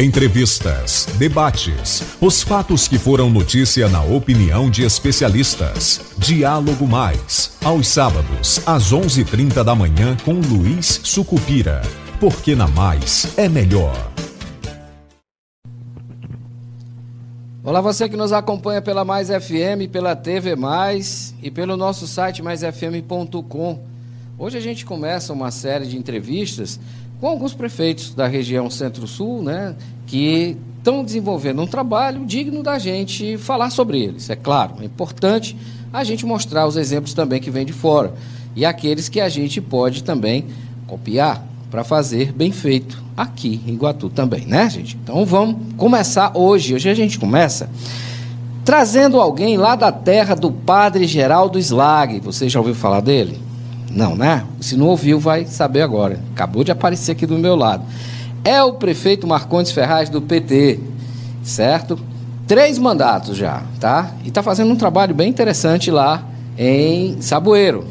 Entrevistas, debates, os fatos que foram notícia na opinião de especialistas. Diálogo Mais, aos sábados, às 11:30 da manhã com Luiz Sucupira. Porque na Mais é melhor. Olá, você que nos acompanha pela Mais FM, pela TV Mais e pelo nosso site maisfm.com. Hoje a gente começa uma série de entrevistas com alguns prefeitos da região Centro-Sul, né, que estão desenvolvendo um trabalho digno da gente falar sobre eles. É claro, é importante a gente mostrar os exemplos também que vêm de fora e aqueles que a gente pode também copiar para fazer bem feito aqui em Iguatu também, né, gente? Então vamos começar hoje. Hoje a gente começa trazendo alguém lá da terra do Padre Geraldo Slag. Você já ouviu falar dele? Não, né? Se não ouviu, vai saber agora. Acabou de aparecer aqui do meu lado. É o prefeito Marcondes Ferraz do PT, certo? Três mandatos já, tá? E está fazendo um trabalho bem interessante lá em Saboeiro.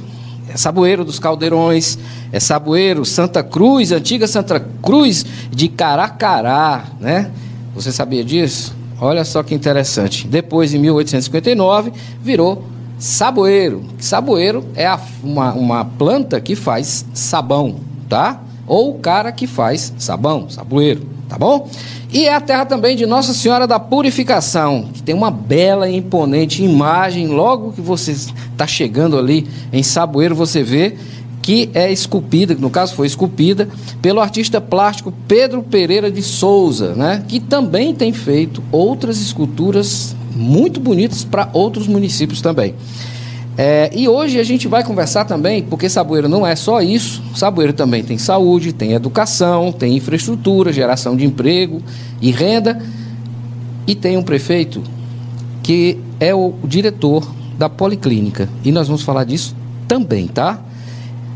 É Saboeiro dos Caldeirões, é Saboeiro, Santa Cruz, antiga Santa Cruz de Caracará, né? Você sabia disso? Olha só que interessante. Depois, em 1859, virou Saboeiro. Saboeiro é a, uma, uma planta que faz sabão, tá? Ou o cara que faz sabão, saboeiro, tá bom? E é a terra também de Nossa Senhora da Purificação, que tem uma bela e imponente imagem. Logo que você está chegando ali em Saboeiro, você vê que é esculpida, no caso foi esculpida, pelo artista plástico Pedro Pereira de Souza, né? que também tem feito outras esculturas muito bonitas para outros municípios também. É, e hoje a gente vai conversar também, porque Saboeiro não é só isso, Saboeiro também tem saúde, tem educação, tem infraestrutura, geração de emprego e renda, e tem um prefeito que é o diretor da Policlínica. E nós vamos falar disso também, tá?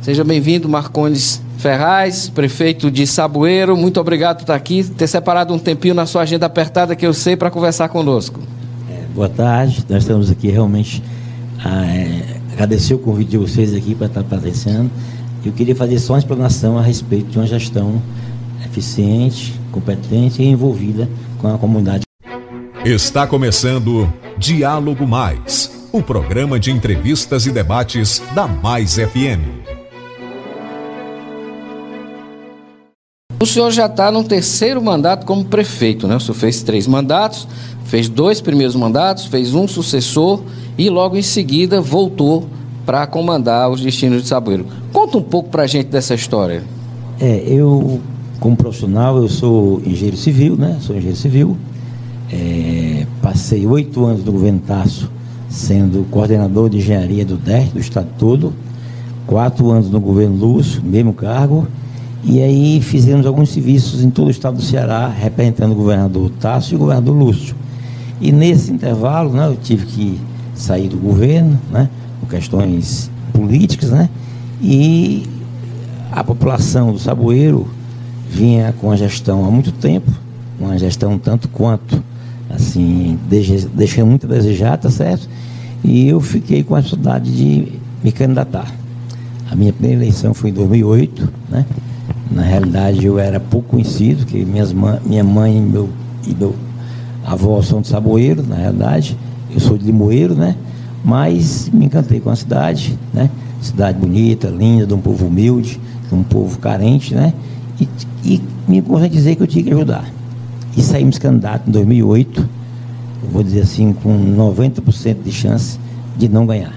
Seja bem-vindo, Marcones Ferraz, prefeito de Saboeiro. Muito obrigado por estar aqui, ter separado um tempinho na sua agenda apertada que eu sei para conversar conosco. Boa tarde, nós estamos aqui realmente a é, agradecer o convite de vocês aqui para estar aparecendo. Eu queria fazer só uma explanação a respeito de uma gestão eficiente, competente e envolvida com a comunidade. Está começando Diálogo Mais, o programa de entrevistas e debates da Mais FM. O senhor já está no terceiro mandato como prefeito, né? O senhor fez três mandatos, Fez dois primeiros mandatos, fez um sucessor e logo em seguida voltou para comandar os destinos de Saboeiro. Conta um pouco para a gente dessa história. É, eu, como profissional, eu sou engenheiro civil, né? Sou engenheiro civil. É, passei oito anos no governo Tasso sendo coordenador de engenharia do DER, do estado todo. Quatro anos no governo Lúcio, mesmo cargo. E aí fizemos alguns serviços em todo o estado do Ceará, representando o governador Tasso e o governador Lúcio. E nesse intervalo, né, eu tive que sair do governo, né, por questões políticas, né, e a população do Saboeiro vinha com a gestão há muito tempo, uma gestão tanto quanto, assim, deixando muito a desejar, tá certo? E eu fiquei com a dificuldade de me candidatar. A minha primeira eleição foi em 2008, né? Na realidade, eu era pouco conhecido, que minhas, minha mãe e meu, e meu avó são de Saboeiro, na realidade. Eu sou de Limoeiro, né? Mas me encantei com a cidade, né? Cidade bonita, linda, de um povo humilde, de um povo carente, né? E, e me conscientizei que eu tinha que ajudar. E saímos candidato em 2008, vou dizer assim, com 90% de chance de não ganhar.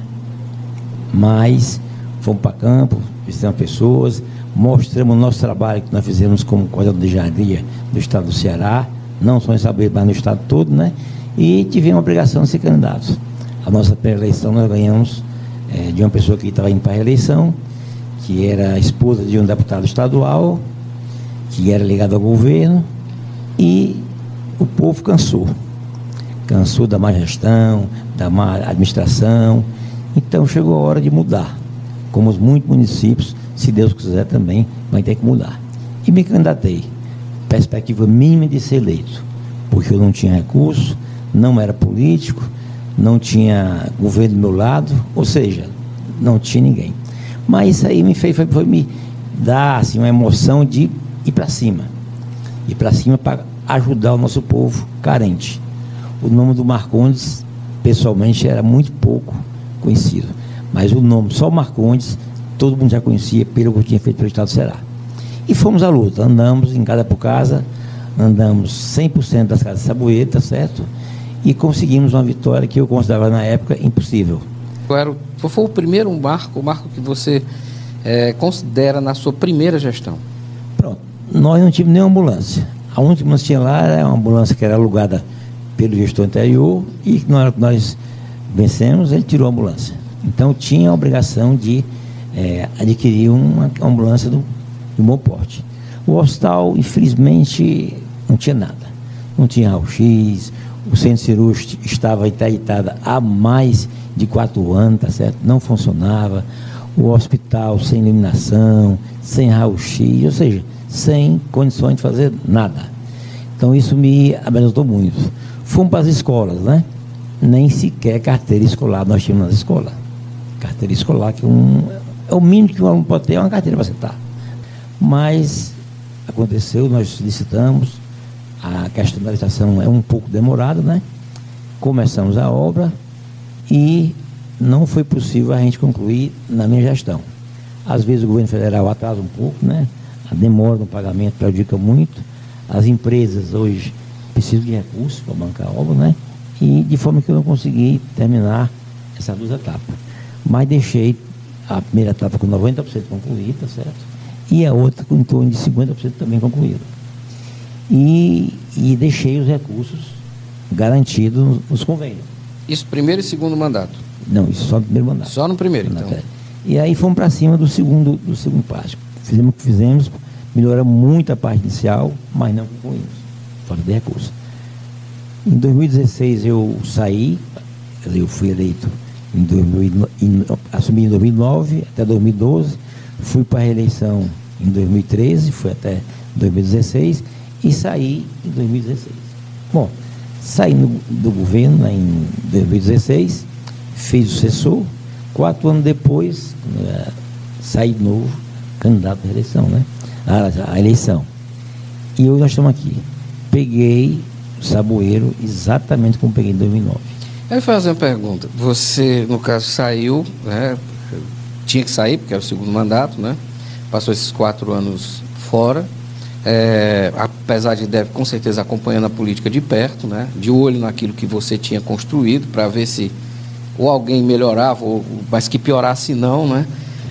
Mas fomos para campo, visitamos pessoas, mostramos o nosso trabalho que nós fizemos como coordenador de jardim do estado do Ceará, não só em Saber, mas no estado todo, né? E tivemos a obrigação de ser candidatos. A nossa pré-eleição nós ganhamos é, de uma pessoa que estava indo para a eleição, que era esposa de um deputado estadual, que era ligado ao governo, e o povo cansou. Cansou da má gestão, da má administração. Então chegou a hora de mudar. Como os muitos municípios, se Deus quiser também, vai ter que mudar. E me candidatei perspectiva mínima de ser eleito, porque eu não tinha recurso, não era político, não tinha governo do meu lado, ou seja, não tinha ninguém. Mas isso aí me fez foi, foi me dar assim, uma emoção de ir para cima. Ir para cima para ajudar o nosso povo carente. O nome do Marcondes, pessoalmente, era muito pouco conhecido. Mas o nome, só Marcondes, todo mundo já conhecia pelo que tinha feito pelo Estado do Ceará. E fomos à luta, andamos em casa por casa, andamos 100% das casas de Saboeiro, tá certo? E conseguimos uma vitória que eu considerava na época impossível. Qual foi o primeiro marco, o marco que você é, considera na sua primeira gestão? Pronto, nós não tínhamos nenhuma ambulância. A única ambulância que tinha lá era uma ambulância que era alugada pelo gestor anterior e na hora que nós vencemos, ele tirou a ambulância. Então tinha a obrigação de é, adquirir uma ambulância do, do bom porte. O hospital, infelizmente, não tinha nada. Não tinha raio-x, o centro cirúrgico estava interditado há mais de quatro anos, tá certo? Não funcionava. O hospital sem iluminação, sem raio-x, ou seja, sem condições de fazer nada. Então isso me abençoou muito. Fomos para as escolas, né? Nem sequer carteira escolar nós tínhamos nas escolas. Carteira escolar, que um, é o mínimo que um aluno pode ter, é uma carteira para sentar. Mas aconteceu, nós licitamos, a questão da licitação é um pouco demorada, né? Começamos a obra e não foi possível a gente concluir na minha gestão. Às vezes o governo federal atrasa um pouco, né? A demora no pagamento prejudica muito. As empresas hoje precisam de recursos para bancar a obra, né? E de forma que eu não consegui terminar essas duas etapas. Mas deixei a primeira etapa com 90% concluída, certo? E a outra com em torno de 50% também concluída. E, e deixei os recursos garantidos nos convênios. Isso primeiro e segundo mandato? Não, isso só no primeiro mandato. Só no primeiro, então. E aí fomos para cima do segundo, do segundo passo. Fizemos o que fizemos, melhoramos muito a parte inicial, mas não concluímos. Falta de recursos. Em 2016 eu saí, eu fui eleito em 2000, em, assumi em 2009 até 2012 Fui para a reeleição em 2013, fui até 2016 e saí em 2016. Bom, saí no, do governo em 2016, fiz o sucessor, quatro anos depois, é, saí de novo, candidato à eleição, né? A, a eleição. E hoje nós estamos aqui. Peguei o Saboeiro exatamente como peguei em 2009. Eu vou fazer uma pergunta. Você, no caso, saiu, né, tinha que sair, porque era o segundo mandato, né? Passou esses quatro anos fora. É, apesar de deve com certeza acompanhando a política de perto, né? De olho naquilo que você tinha construído para ver se ou alguém melhorava, ou, mas que piorasse não, né?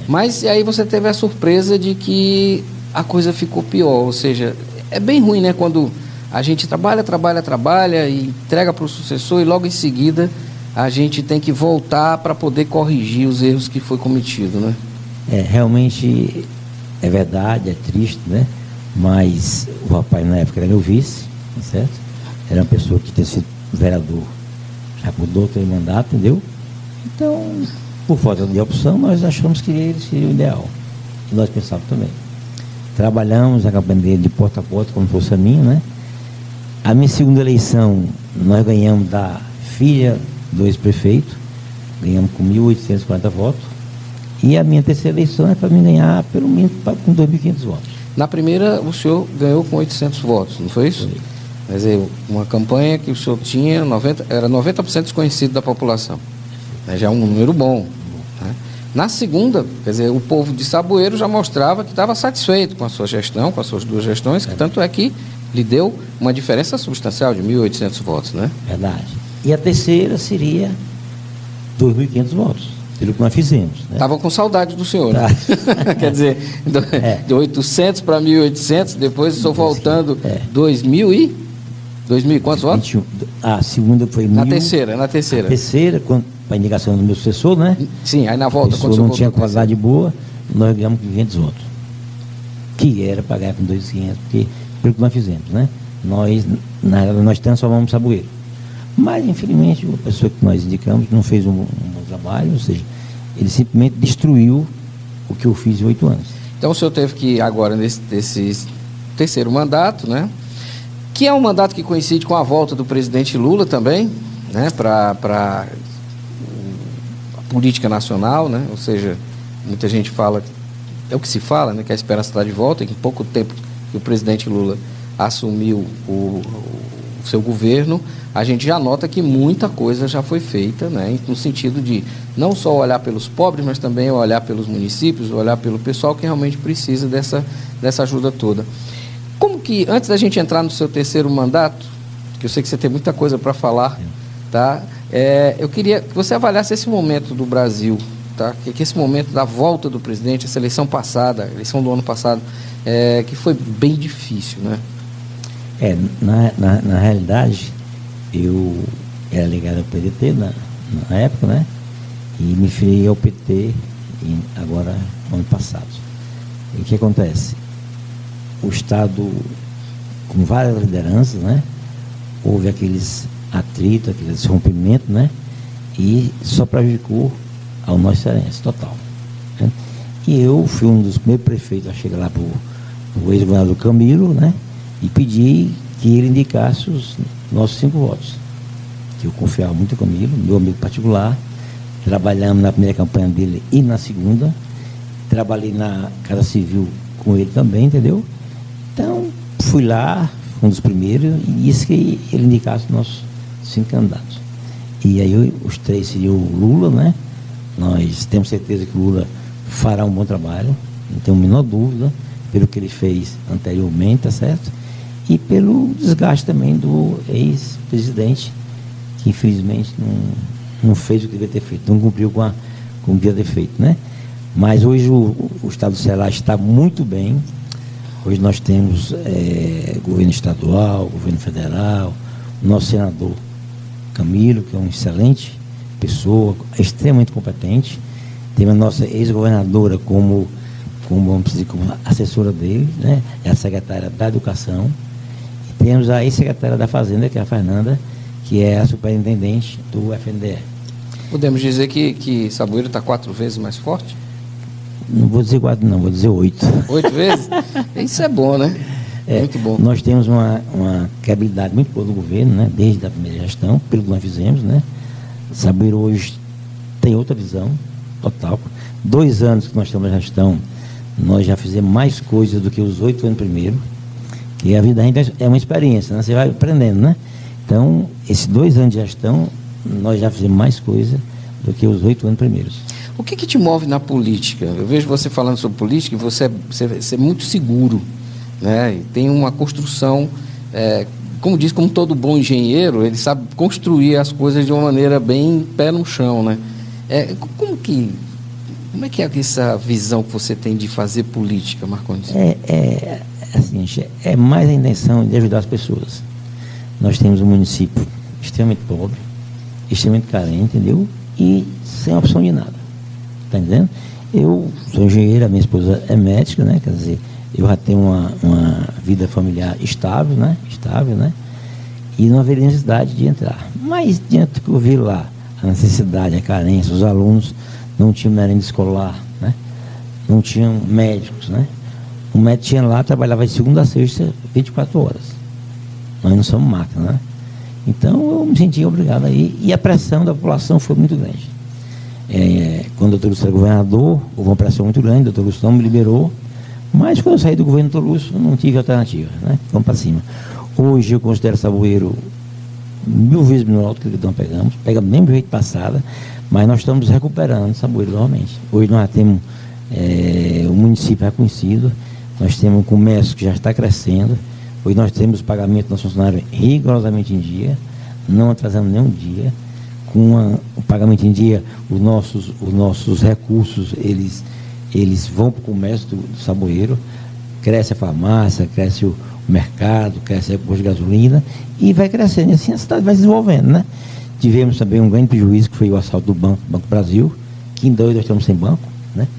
Mas aí você teve a surpresa de que a coisa ficou pior, ou seja, é bem ruim, né? Quando a gente trabalha, trabalha, trabalha e entrega para o sucessor e logo em seguida a gente tem que voltar para poder corrigir os erros que foi cometido, né? É, realmente é verdade, é triste, né? Mas o rapaz na época era meu vice, tá certo? Era uma pessoa que tinha sido vereador, já mudou o mandato, entendeu? Então, por falta de opção, nós achamos que ele seria o ideal. E nós pensávamos também. Trabalhamos a campanha de porta a porta, como fosse a minha, né? A minha segunda eleição, nós ganhamos da filha dois prefeitos, ganhamos com 1.840 votos. E a minha terceira eleição é para mim ganhar pelo menos com 2.500 votos. Na primeira, o senhor ganhou com 800 votos, não foi isso? Foi. Quer dizer, uma campanha que o senhor tinha, 90, era 90% desconhecido da população. Né? Já é um número bom. Né? Na segunda, quer dizer, o povo de Saboeiro já mostrava que estava satisfeito com a sua gestão, com as suas duas gestões, que tanto é que lhe deu uma diferença substancial de 1.800 votos, né? Verdade. E a terceira seria 2.500 votos, pelo que nós fizemos. Estavam né? com saudade do senhor, né? tá. Quer dizer, é. de 800 para 1.800, depois estou voltando é. 2.000 e... 2.000 quantos votos? 21. A segunda foi Na mil, terceira, na terceira. Terceira, para a indicação do meu sucessor, né? Sim, aí na volta, quando não tinha qualidade boa, nós ganhamos 500 votos. Que era para ganhar com 2.500, porque pelo que nós fizemos, né? Nós, na nós transformamos Saboeiro. Mas, infelizmente, a pessoa que nós indicamos não fez um, um trabalho, ou seja, ele simplesmente destruiu o que eu fiz em oito anos. Então o senhor teve que, agora, nesse, nesse terceiro mandato, né? Que é um mandato que coincide com a volta do presidente Lula também, né? Para a política nacional, né? Ou seja, muita gente fala, é o que se fala, né? Que a esperança está de volta, e que em pouco tempo que o presidente Lula assumiu o, o seu governo, a gente já nota que muita coisa já foi feita, né, no sentido de não só olhar pelos pobres, mas também olhar pelos municípios, olhar pelo pessoal que realmente precisa dessa, dessa ajuda toda. Como que, antes da gente entrar no seu terceiro mandato, que eu sei que você tem muita coisa para falar, tá? É, eu queria que você avaliasse esse momento do Brasil, tá? Que, que, esse momento da volta do presidente, essa eleição passada, eleição do ano passado, é, que foi bem difícil, né? É, na, na, na realidade, eu era ligado ao PDT na, na época, né? E me filiei ao PT em, agora, ano passado. E o que acontece? O Estado, com várias lideranças, né? Houve aqueles atritos, aqueles rompimentos, né? E só prejudicou ao nosso cearense, total. Né? E eu fui um dos primeiros prefeitos a chegar lá para o ex-governador Camilo, né? E pedi que ele indicasse os nossos cinco votos. Que eu confiava muito em Camilo, meu amigo particular. Trabalhamos na primeira campanha dele e na segunda. Trabalhei na Casa Civil com ele também, entendeu? Então, fui lá, um dos primeiros, e disse que ele indicasse os nossos cinco candidatos. E aí os três seriam o Lula, né? Nós temos certeza que o Lula fará um bom trabalho, não tenho a menor dúvida, pelo que ele fez anteriormente, tá certo? E pelo desgaste também do ex-presidente, que infelizmente não, não fez o que devia ter feito, não cumpriu com, a, com o que devia ter feito, né? Mas hoje o, o Estado do Ceará está muito bem. Hoje nós temos é, governo estadual, governo federal, o nosso senador Camilo, que é uma excelente pessoa, extremamente competente. Temos a nossa ex-governadora como, como, como assessora dele, né? é a secretária da Educação. Temos a ex-secretária da Fazenda, que é a Fernanda, que é a superintendente do FNDE. Podemos dizer que, que Saboeiro está quatro vezes mais forte? Não vou dizer quatro, não, vou dizer oito. Oito vezes? Isso é bom, né? É, muito bom. Nós temos uma, uma credibilidade muito boa do governo, né? desde a primeira gestão, pelo que nós fizemos. Né? Saboeiro hoje tem outra visão total. Dois anos que nós estamos na gestão, nós já fizemos mais coisas do que os oito anos primeiro. E a vida ainda é uma experiência, né? Você vai aprendendo, né? Então, esses dois anos de gestão, nós já fizemos mais coisa do que os oito anos primeiros. O que, que, te move na política? Eu vejo você falando sobre política e você, é, você, você é muito seguro, né? E tem uma construção, é, como diz, como todo bom engenheiro, ele sabe construir as coisas de uma maneira bem pé no chão, né? É, como que como é que é essa visão que você tem de fazer política, Marcondes? É, é, assim, é mais a intenção de ajudar as pessoas. Nós temos um município extremamente pobre, extremamente carente, entendeu? E sem opção de nada. Está entendendo? Eu sou engenheiro, a minha esposa é médica, né? Quer dizer, eu já tenho uma, uma vida familiar estável, né? Estável, né? E não haveria necessidade de entrar. Mas diante do que eu vi lá, a necessidade, a carência, os alunos não tinham merenda escolar, né? Não tinham médicos, né? O médico tinha lá, trabalhava de segunda a sexta, 24 horas. Nós não somos máquina, né? Então eu me sentia obrigado aí. E a pressão da população foi muito grande. É, quando o doutor Lúcio era governador, houve uma pressão muito grande, o doutor Lúcio não me liberou. Mas quando eu saí do governo do doutor Lúcio, não tive alternativa, né? Vamos para cima. Hoje eu considero Saboeiro mil vezes menor do que nós pegamos, pega do mesmo jeito passada, mas nós estamos recuperando Saboeiro novamente. Hoje nós temos é, o município reconhecido, nós temos um comércio que já está crescendo. Hoje nós temos o pagamento dos funcionários rigorosamente em dia, não atrasando nenhum dia. Com a, o pagamento em dia, os nossos, os nossos recursos, eles, eles vão para o comércio do, do saboeiro, cresce a farmácia, cresce o, o mercado, cresce o posto de gasolina e vai crescendo. E assim a cidade vai se desenvolvendo, né? Tivemos também um grande prejuízo, que foi o assalto do Banco, Banco Brasil, que em dois nós estamos sem banco, né?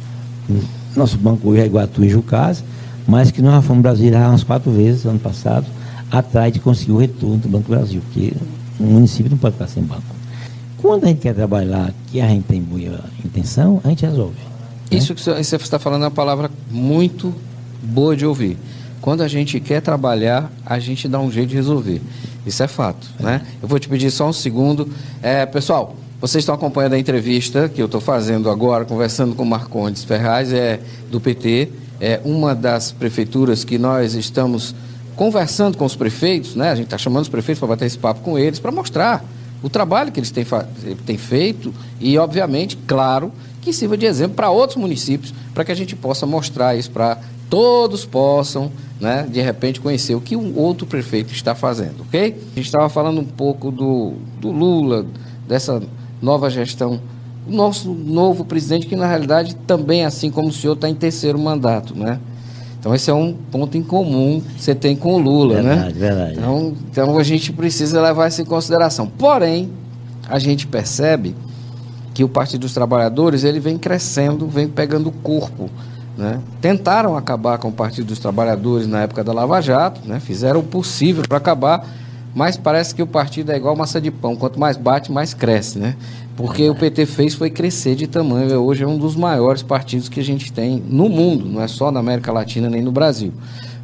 Nosso banco hoje é Iguatu e Jucasa mas que nós fomos Brasília umas quatro vezes ano passado, atrás de conseguir o retorno do Banco do Brasil, porque o município não pode ficar sem banco. Quando a gente quer trabalhar, que a gente tem boa intenção, a gente resolve. Né? Isso que você está falando é uma palavra muito boa de ouvir. Quando a gente quer trabalhar, a gente dá um jeito de resolver. Isso é fato, é. né? Eu vou te pedir só um segundo. É, pessoal, vocês estão acompanhando a entrevista que eu estou fazendo agora, conversando com o Marcondes Ferraz, é do PT é uma das prefeituras que nós estamos conversando com os prefeitos, né? A gente está chamando os prefeitos para bater esse papo com eles, para mostrar o trabalho que eles têm, têm feito e, obviamente, claro, que sirva de exemplo para outros municípios, para que a gente possa mostrar isso para todos possam, né, de repente, conhecer o que um outro prefeito está fazendo, ok? A gente estava falando um pouco do, do Lula, dessa nova gestão, o nosso novo presidente, que na realidade também, assim como o senhor, está em terceiro mandato, né? Então esse é um ponto em comum que você tem com o Lula, verdade, né? Verdade, então, então a gente precisa levar isso em consideração. Porém, a gente percebe que o Partido dos Trabalhadores ele vem crescendo, vem pegando corpo. Né? Tentaram acabar com o Partido dos Trabalhadores na época da Lava Jato, né? fizeram o possível para acabar, mas parece que o partido é igual massa de pão, quanto mais bate, mais cresce. Né? Porque o PT fez foi crescer de tamanho. Hoje é um dos maiores partidos que a gente tem no mundo, não é só na América Latina nem no Brasil.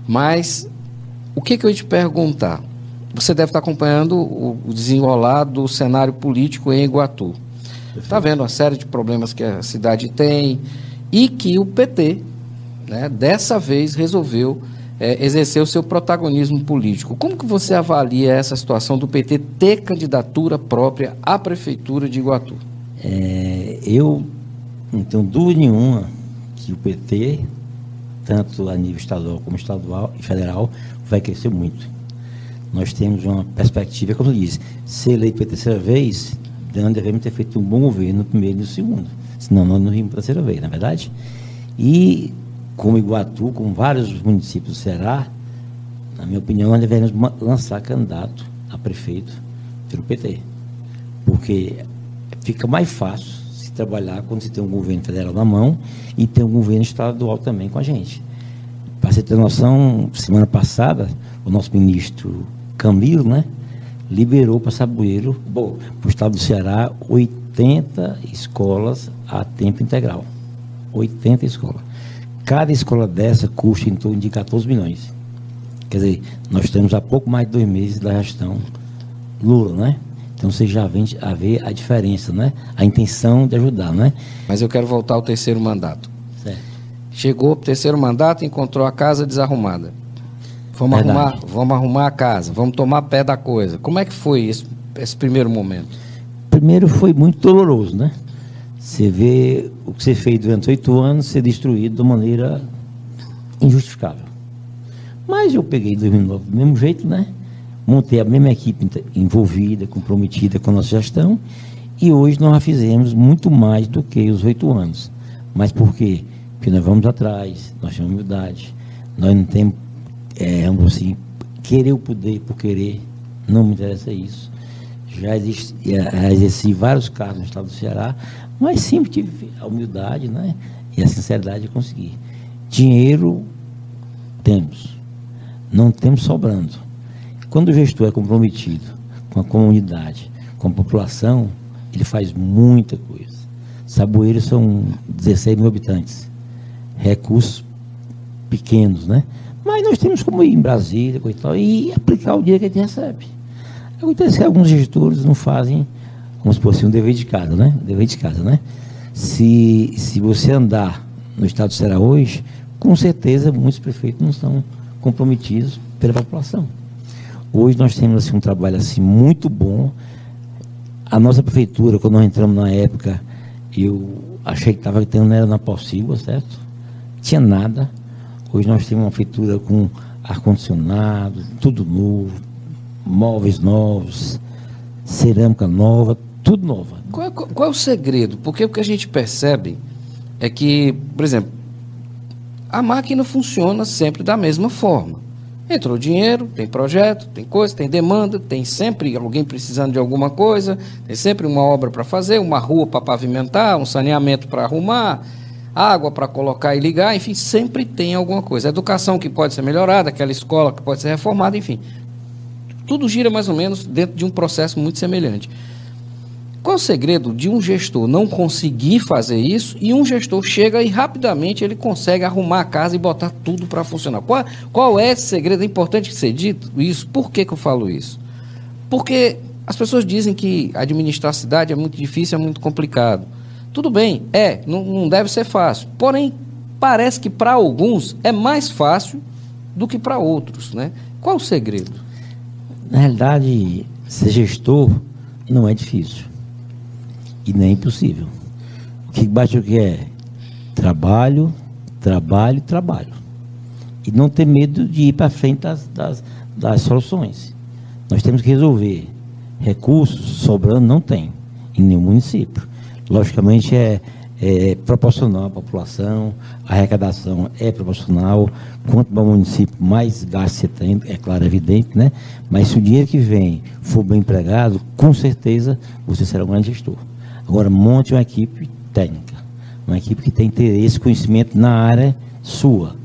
Mas o que, que eu ia te perguntar? Você deve estar acompanhando o desenrolar do cenário político em Iguatu. Está vendo uma série de problemas que a cidade tem e que o PT, né, dessa vez, resolveu é, exercer o seu protagonismo político. Como que você avalia essa situação do PT ter candidatura própria à prefeitura de Iguatu? É, eu não tenho dúvida nenhuma que o PT, tanto a nível estadual como estadual e federal, vai crescer muito. Nós temos uma perspectiva, como eu disse, ser eleito pela terceira vez, nós devemos ter feito um bom governo no primeiro e no segundo. Senão nós não vimos pela terceira vez, na é verdade? E como Iguatu, como vários municípios do Ceará, na minha opinião, nós devemos lançar candidato a prefeito pelo PT. Porque fica mais fácil se trabalhar quando se tem um governo federal na mão e tem um governo estadual também com a gente. Para você ter noção, semana passada, o nosso ministro Camilo, né, liberou para Saboeiro, para o estado do Ceará, 80 escolas a tempo integral. 80 escolas. Cada escola dessa custa em torno de 14 milhões. Quer dizer, nós estamos há pouco mais de dois meses da gestão Lula, né? Então você já vem a ver a diferença, né? A intenção de ajudar, né? Mas eu quero voltar ao terceiro mandato. Certo. Chegou o terceiro mandato e encontrou a casa desarrumada. Vamos arrumar, vamos arrumar a casa, vamos tomar pé da coisa. Como é que foi esse, esse primeiro momento? Primeiro foi muito doloroso, né? Você vê o que você fez durante oito anos ser destruído de maneira injustificável. Mas eu peguei 2009 do mesmo jeito, né? Montei a mesma equipe envolvida, comprometida com a nossa gestão, e hoje nós já fizemos muito mais do que os oito anos. Mas por quê? Porque nós vamos atrás, nós temos humildade, nós não temos, é, assim, querer o poder por querer, não me interessa isso. Já, exerci vários cargos no estado do Ceará, mas sempre tive a humildade né? e a sinceridade de conseguir. Dinheiro temos, não temos sobrando. Quando o gestor é comprometido com a comunidade, com a população, ele faz muita coisa. Saboeiros são 16 mil habitantes, recursos pequenos, né? Mas nós temos como ir em Brasília e, tal, e aplicar o dinheiro que a gente recebe. Acontece que alguns gestores não fazem como se fosse um dever de casa, né? Dever de casa, né? Se, se você andar no estado do Ceará hoje, com certeza muitos prefeitos não estão comprometidos pela população. Hoje nós temos assim, um trabalho assim, muito bom. A nossa prefeitura, quando nós entramos na época, eu achei que estava tendo, era na possível, certo? Tinha nada. Hoje nós temos uma prefeitura com ar-condicionado, tudo novo, móveis novos, cerâmica nova, tudo nova. Qual, é, qual é o segredo? Porque o que a gente percebe é que, por exemplo, a máquina funciona sempre da mesma forma. Entrou dinheiro, tem projeto, tem coisa, tem demanda, tem sempre alguém precisando de alguma coisa, tem sempre uma obra para fazer, uma rua para pavimentar, um saneamento para arrumar, água para colocar e ligar, enfim, sempre tem alguma coisa. Educação que pode ser melhorada, aquela escola que pode ser reformada, enfim. Tudo gira mais ou menos dentro de um processo muito semelhante. Qual o segredo de um gestor não conseguir fazer isso e um gestor chega e rapidamente ele consegue arrumar a casa e botar tudo para funcionar? Qual, qual é esse segredo? É importante ser dito isso. Por que, que eu falo isso? Porque as pessoas dizem que administrar a cidade é muito difícil, é muito complicado. Tudo bem, é, não, não deve ser fácil. Porém, parece que para alguns é mais fácil do que para outros, né? Qual o segredo? Na realidade, ser gestor não é difícil e nem impossível. O que bate o que é trabalho, trabalho, trabalho. E não ter medo de ir para frente das, das, das soluções. Nós temos que resolver. Recursos sobrando não tem em nenhum município. Logicamente é, é proporcional à população, a arrecadação é proporcional. Quanto mais município, mais gasto você tem, é claro, evidente, né? Mas se o dinheiro que vem for bem empregado, com certeza você será um grande gestor. Agora, monte uma equipe técnica, uma equipe que tem interesse, conhecimento na área sua.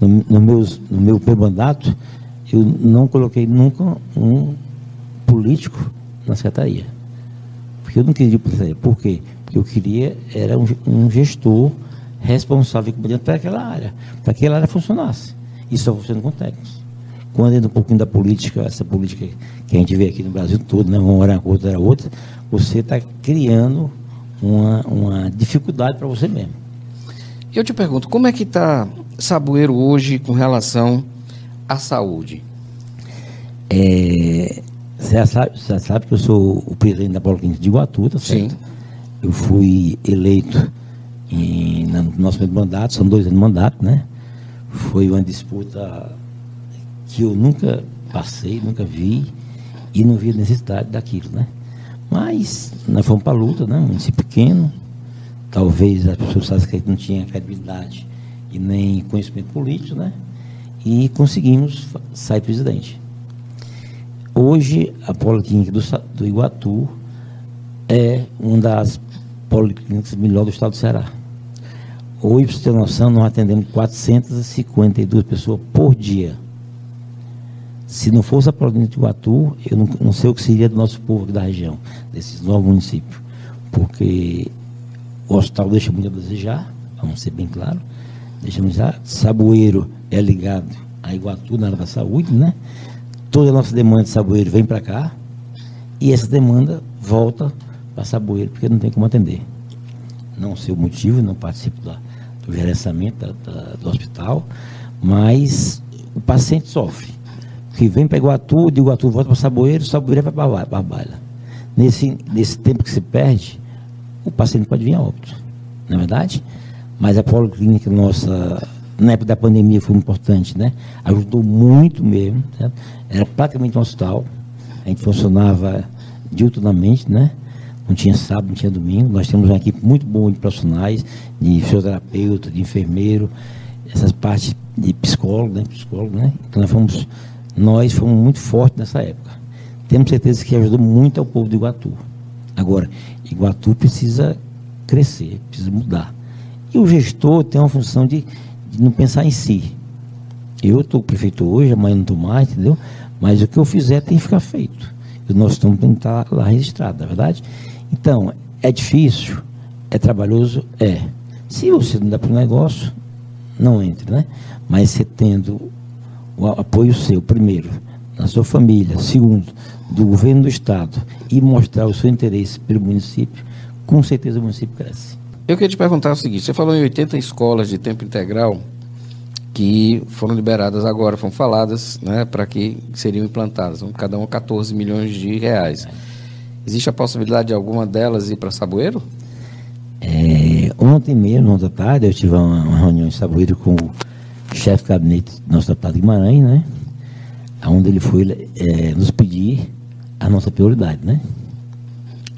No, no, meus, no meu mandato, eu não coloquei nunca um político na secretaria. Porque eu não queria polícia. Por quê? Porque eu queria era um, um gestor responsável para aquela área, para que aquela área funcionasse. E só funcionando com técnicos. Quando entra um pouquinho da política, essa política que a gente vê aqui no Brasil todo, né? uma hora coisa, era outra, você está criando uma, uma dificuldade para você mesmo. Eu te pergunto, como é que está Saboeiro hoje com relação à saúde? É, você, sabe, você sabe que eu sou o presidente da Policlínica de Iguatu, tá certo? Sim. Eu fui eleito em, no nosso primeiro mandato, são dois anos de mandato, né? Foi uma disputa que eu nunca passei, nunca vi e não vi a necessidade daquilo, né? Mas nós fomos para a luta, né? Um município pequeno, talvez as pessoas que não tinha credibilidade e nem conhecimento político, né? E conseguimos sair presidente. Hoje, a Policlínica do, do Iguatu é uma das policlínicas melhores do estado do Ceará. Hoje, para você ter noção, nós atendemos 452 pessoas por dia. Se não fosse a Policlínica do Iguatu, eu não, não sei o que seria do nosso povo da região, desses novos municípios. Porque o hospital deixa muito a desejar, vamos ser bem claro. Deixa muito a desejar. Saboeiro é ligado a Iguatu na área da saúde, né? toda a nossa demanda de Saboeiro vem para cá e essa demanda volta para Saboeiro, porque não tem como atender. Não sei o motivo, não participo da, do gerenciamento da, da, do hospital, mas o paciente sofre. Que vem para Iguatu, de Iguatu volta para Saboeiro, Saboeiro vai para a Baila. Nesse, nesse tempo que se perde, o paciente pode vir a óbito, não é verdade? Mas a policlínica nossa na época da pandemia foi importante, né? Ajudou muito mesmo. Certo? Era praticamente um hospital. A gente funcionava diuturnamente, né? Não tinha sábado, não tinha domingo. Nós temos uma equipe muito boa de profissionais, de fisioterapeuta, de enfermeiro, essas partes de psicólogo, né? Psicólogo, né? Então nós fomos, nós fomos muito fortes nessa época. Temos certeza que ajudou muito ao povo de Iguatu. Agora, Iguatu precisa crescer, precisa mudar. E o gestor tem uma função de de não pensar em si. Eu estou prefeito hoje, amanhã não estou mais, entendeu? Mas o que eu fizer tem que ficar feito. E nosso nome tem estar lá registrado, não é verdade? Então, é difícil, é trabalhoso, é. Se você não dá para o negócio, não entre, né? Mas você tendo o apoio seu, primeiro, na sua família, segundo, do governo do Estado, e mostrar o seu interesse pelo município, com certeza o município cresce. Eu queria te perguntar o seguinte: você falou em 80 escolas de tempo integral que foram liberadas agora, foram faladas né, para que seriam implantadas, cada uma 14 milhões de reais. Existe a possibilidade de alguma delas ir para Saboeiro? É, ontem mesmo, ontem à tarde, eu tive uma, uma reunião em Saboeiro com o chefe de gabinete do nosso deputado Guimarães, né? Onde ele foi é, nos pedir a nossa prioridade, né?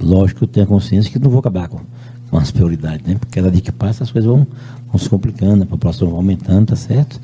Lógico que eu tenho a consciência que não vou acabar com com as prioridades, né? Porque cada dia que passa as coisas vão, vão se complicando, a população vai aumentando, tá certo?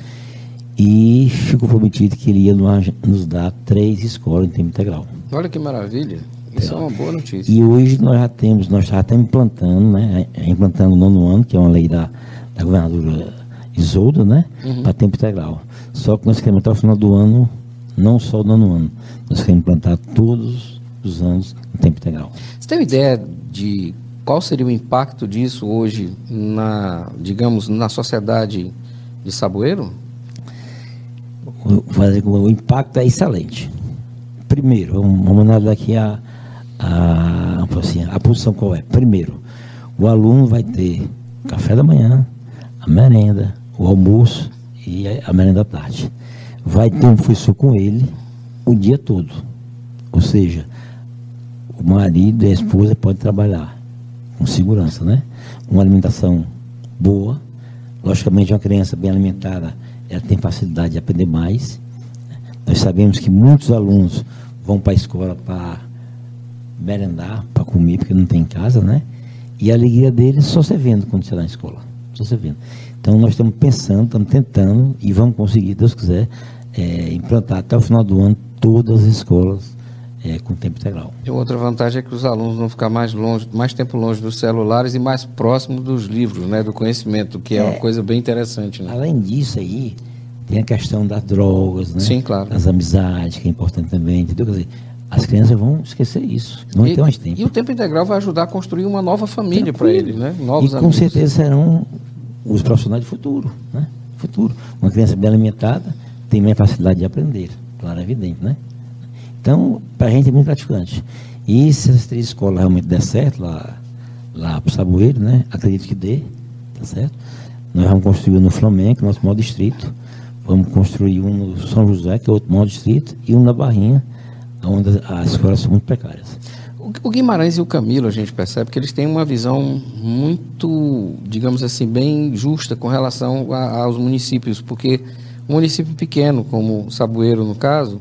E ficou prometido que iria nos dar três escolas em tempo integral. Olha que maravilha. Isso é uma boa notícia. E hoje nós já temos, nós já estamos implantando, né? Implantando o nono ano, que é uma lei da, da governadora Isolda, né? Uhum. Para tempo integral. Só que nós queremos até o final do ano, não só o nono ano, nós queremos implantar todos os anos em tempo integral. Você tem uma ideia de qual seria o impacto disso hoje na, digamos, na sociedade de Saboeiro? O, o impacto é excelente. Primeiro, vamos analisar aqui a, a, assim, a posição qual é. Primeiro, o aluno vai ter café da manhã, a merenda, o almoço e a merenda da tarde. vai ter um professor com ele o dia todo. Ou seja, o marido e a esposa podem trabalhar com segurança, né? Uma alimentação boa. Logicamente, uma criança bem alimentada, ela tem facilidade de aprender mais. Nós sabemos que muitos alunos vão para a escola para merendar, para comer, porque não tem em casa, né? E a alegria deles só se vendo quando você está na escola. Só se vendo. Então nós estamos pensando, estamos tentando e vamos conseguir, Deus quiser, é, implantar até o final do ano todas as escolas é, com tempo integral. E outra vantagem é que os alunos vão ficar mais longe, mais tempo longe dos celulares e mais próximos dos livros, né, do conhecimento, que é, é uma coisa bem interessante. Né? Além disso aí, tem a questão das drogas, né? Sim, claro. Das amizades, que é importante também, entendeu? Quer dizer, as crianças vão esquecer isso, não e, ter mais tempo. E o tempo integral vai ajudar a construir uma nova família para eles, né? Novos e amigos. com certeza serão os profissionais de futuro, né? Futuro. Uma criança bem alimentada tem mais facilidade de aprender, claro, é evidente, né? Então, para a gente é muito gratificante. E se essas três escolas realmente der certo, lá, lá para o Saboeiro, né? Acredito que dê, tá certo? Nós vamos construir no Flamengo, nosso maior distrito. Vamos construir um no São José, que é outro maior distrito, e um na Barrinha, onde as escolas são muito precárias. O Guimarães e o Camilo, a gente percebe que eles têm uma visão muito, digamos assim, bem justa com relação a, aos municípios, porque um município pequeno, como Saboeiro no caso,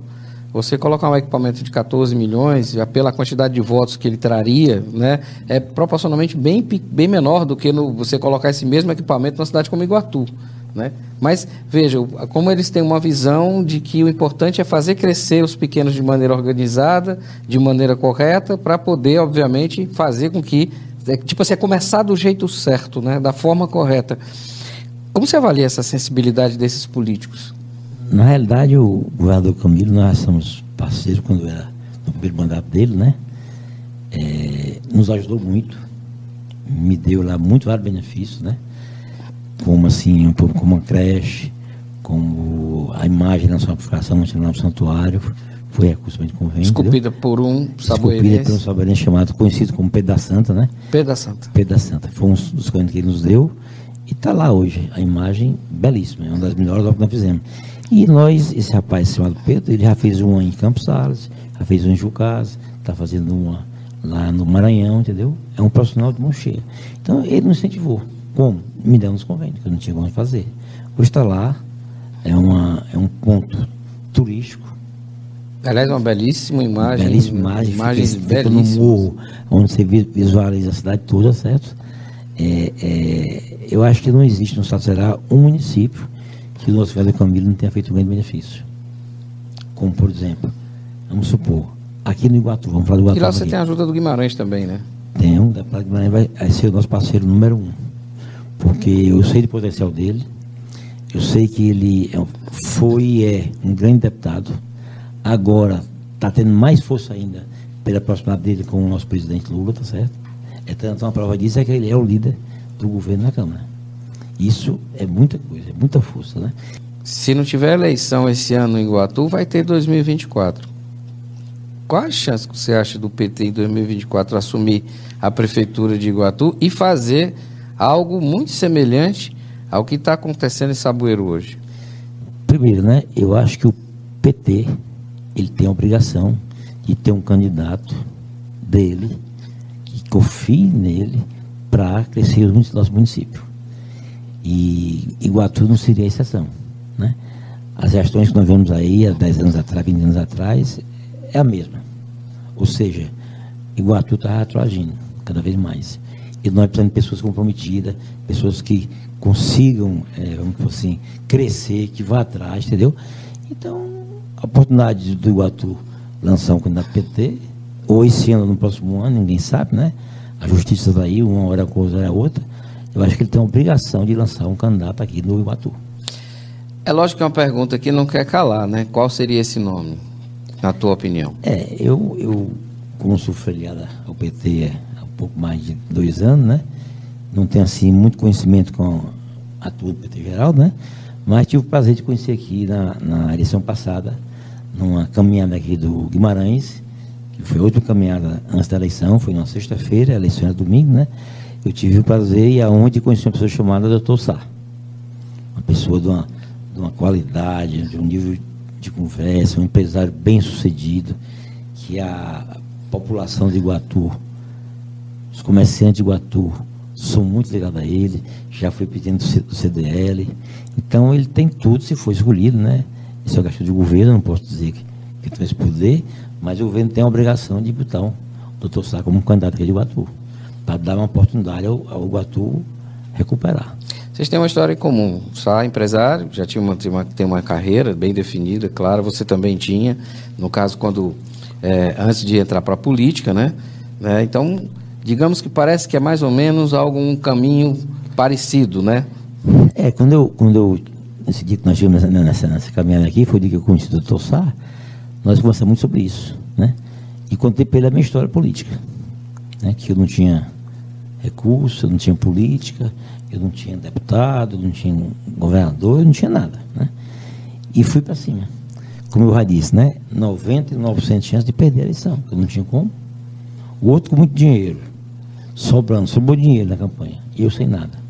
você colocar um equipamento de 14 milhões, pela quantidade de votos que ele traria, né, é proporcionalmente bem, bem menor do que no, você colocar esse mesmo equipamento numa cidade como Iguatu. Né? Mas veja, como eles têm uma visão de que o importante é fazer crescer os pequenos de maneira organizada, de maneira correta, para poder, obviamente, fazer com que, é, tipo assim, é começar do jeito certo, né? da forma correta. Como você avalia essa sensibilidade desses políticos? Na realidade, o governador Camilo, nós somos parceiros quando era no primeiro mandato dele, né? É, nos ajudou muito, me deu lá muito vários benefícios, né? Como assim, como uma creche, como a imagem da sua amplificação no santuário, foi recurso de convênio. Esculpida por um saboeirense. Esculpida por um saboeirense chamado, conhecido como Pedro da Santa, né? Pedro da Santa. Pedro da Santa. Foi um dos convênios que ele nos deu. E está lá hoje, a imagem belíssima, é uma das melhores obras que nós fizemos. E nós, esse rapaz chamado Pedro, ele já fez uma em Campos Salles, já fez uma em Jucás, está fazendo uma lá no Maranhão, entendeu? É um profissional de mão cheia. Então, ele nos incentivou. Como? Me deu uns convênios, que eu não tinha como fazer. Está lá, é, uma, é um ponto turístico. Aliás, uma belíssima imagem. Belíssima imagem, imagens fica, no morro, onde você visualiza a cidade toda, certo? É, é, eu acho que não existe no Estado será um município que o nosso velho Camilo não tenha feito um grande benefício. Como, por exemplo, vamos supor, aqui no Iguatu, vamos falar do Iguatu. E lá você aqui. tem a ajuda do Guimarães também, né? Tem, o deputado Guimarães vai, vai ser o nosso parceiro número um. Porque eu sei do potencial dele, eu sei que ele é foi e é um grande deputado, agora está tendo mais força ainda pela proximidade dele com o nosso presidente Lula, tá certo? É tanto uma prova disso é que ele é o líder do governo na Câmara. Isso é muita coisa, é muita força, né? Se não tiver eleição esse ano em Iguatu, vai ter 2024. Qual a chance que você acha do PT em 2024 assumir a prefeitura de Iguatu e fazer algo muito semelhante ao que está acontecendo em Saboeiro hoje? Primeiro, né? Eu acho que o PT ele tem a obrigação de ter um candidato dele que confie nele para crescer o nosso município. E Iguatu não seria a exceção. Né? As gestões que nós vemos aí há 10 anos atrás, 20 anos atrás, é a mesma. Ou seja, Iguatu está retroagindo cada vez mais. E nós precisamos de pessoas comprometidas, pessoas que consigam, é, vamos dizer assim, crescer, que vá atrás, entendeu? Então, a oportunidade do Iguatu lançar um candidato PT, ou esse ano, no próximo ano, ninguém sabe, né? A justiça está aí, uma hora a coisa é a outra. Eu acho que ele tem a obrigação de lançar um candidato aqui no Iguatu. É lógico que é uma pergunta que não quer calar, né? Qual seria esse nome, na tua opinião? É, eu, eu como sou filiado ao PT pouco mais de dois anos, né? Não tenho, assim, muito conhecimento com a tua do PT geral, né? Mas tive o prazer de conhecer aqui na, na eleição passada, numa caminhada aqui do Guimarães, que foi outra caminhada antes da eleição, foi na sexta-feira, a eleição era domingo, né? eu tive o prazer e aonde conheci uma pessoa chamada Dr. Sá. Uma pessoa de uma, de uma qualidade, de um nível de conversa, um empresário bem sucedido, que a população de Iguatu, os comerciantes de Iguatu, são muito ligados a ele, já foi pedindo do CDL. Então ele tem tudo, se for escolhido, né? Esse é o gasto de governo, não posso dizer que, que tem esse poder, mas o governo tem a obrigação de botar o doutor Sá como candidato aqui de Iguatu, para dar uma oportunidade ao, ao Iguatu recuperar. Vocês têm uma história em comum. Sá, empresário, já tinha uma, tem, uma, tem uma carreira bem definida, claro, você também tinha. No caso, quando é, antes de entrar para a política, né? né? Então, digamos que parece que é mais ou menos algum caminho parecido, né? É, quando eu, quando eu nesse dia que nós tivemos nessa, nessa caminhada aqui, foi o dia que eu conheci o doutor Sá, nós conversamos muito sobre isso, né? E contei ele a minha história política, né? Que eu não tinha recurso, eu não tinha política, eu não tinha deputado, eu não tinha governador, eu não tinha nada, né? E fui para cima. Como eu já disse, né? 99% de chance de perder a eleição, eu não tinha como. O outro com muito dinheiro, sobrando, sobrou dinheiro na campanha, e eu sem nada.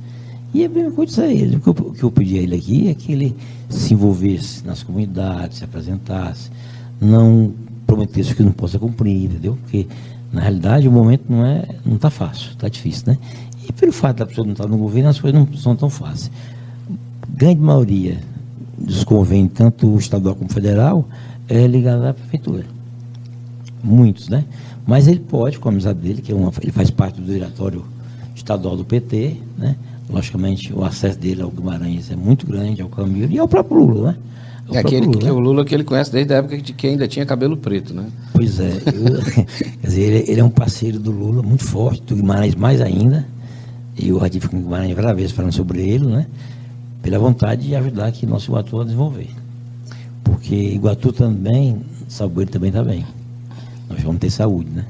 E a mesma coisa a ele. O que, eu, o que eu pedi a ele aqui é que ele se envolvesse nas comunidades, se apresentasse, não prometesse o que não possa cumprir, entendeu? Porque, na realidade, o momento não é, não está fácil, está difícil, né? E pelo fato da pessoa não estar no governo, as coisas não são tão fáceis. Grande maioria dos convênios, tanto estadual como federal, é ligada à prefeitura. Muitos, né? Mas ele pode, com a amizade dele, que é uma, ele faz parte do diretório estadual do PT, né? Logicamente, o acesso dele ao Guimarães é muito grande, ao Camilo e ao próprio Lula, né? É aquele Lula, que, o Lula que ele conhece desde a época de que ainda tinha cabelo preto, né? Pois é. Eu, quer dizer, ele, ele, é um parceiro do Lula muito forte, do Guimarães mais ainda. E eu ratifico com o Guimarães várias vezes falando sobre ele, né? Pela vontade de ajudar aqui nosso Iguatu a desenvolver. Porque Iguatu também, Salgueiro também está bem. Nós vamos ter saúde, né?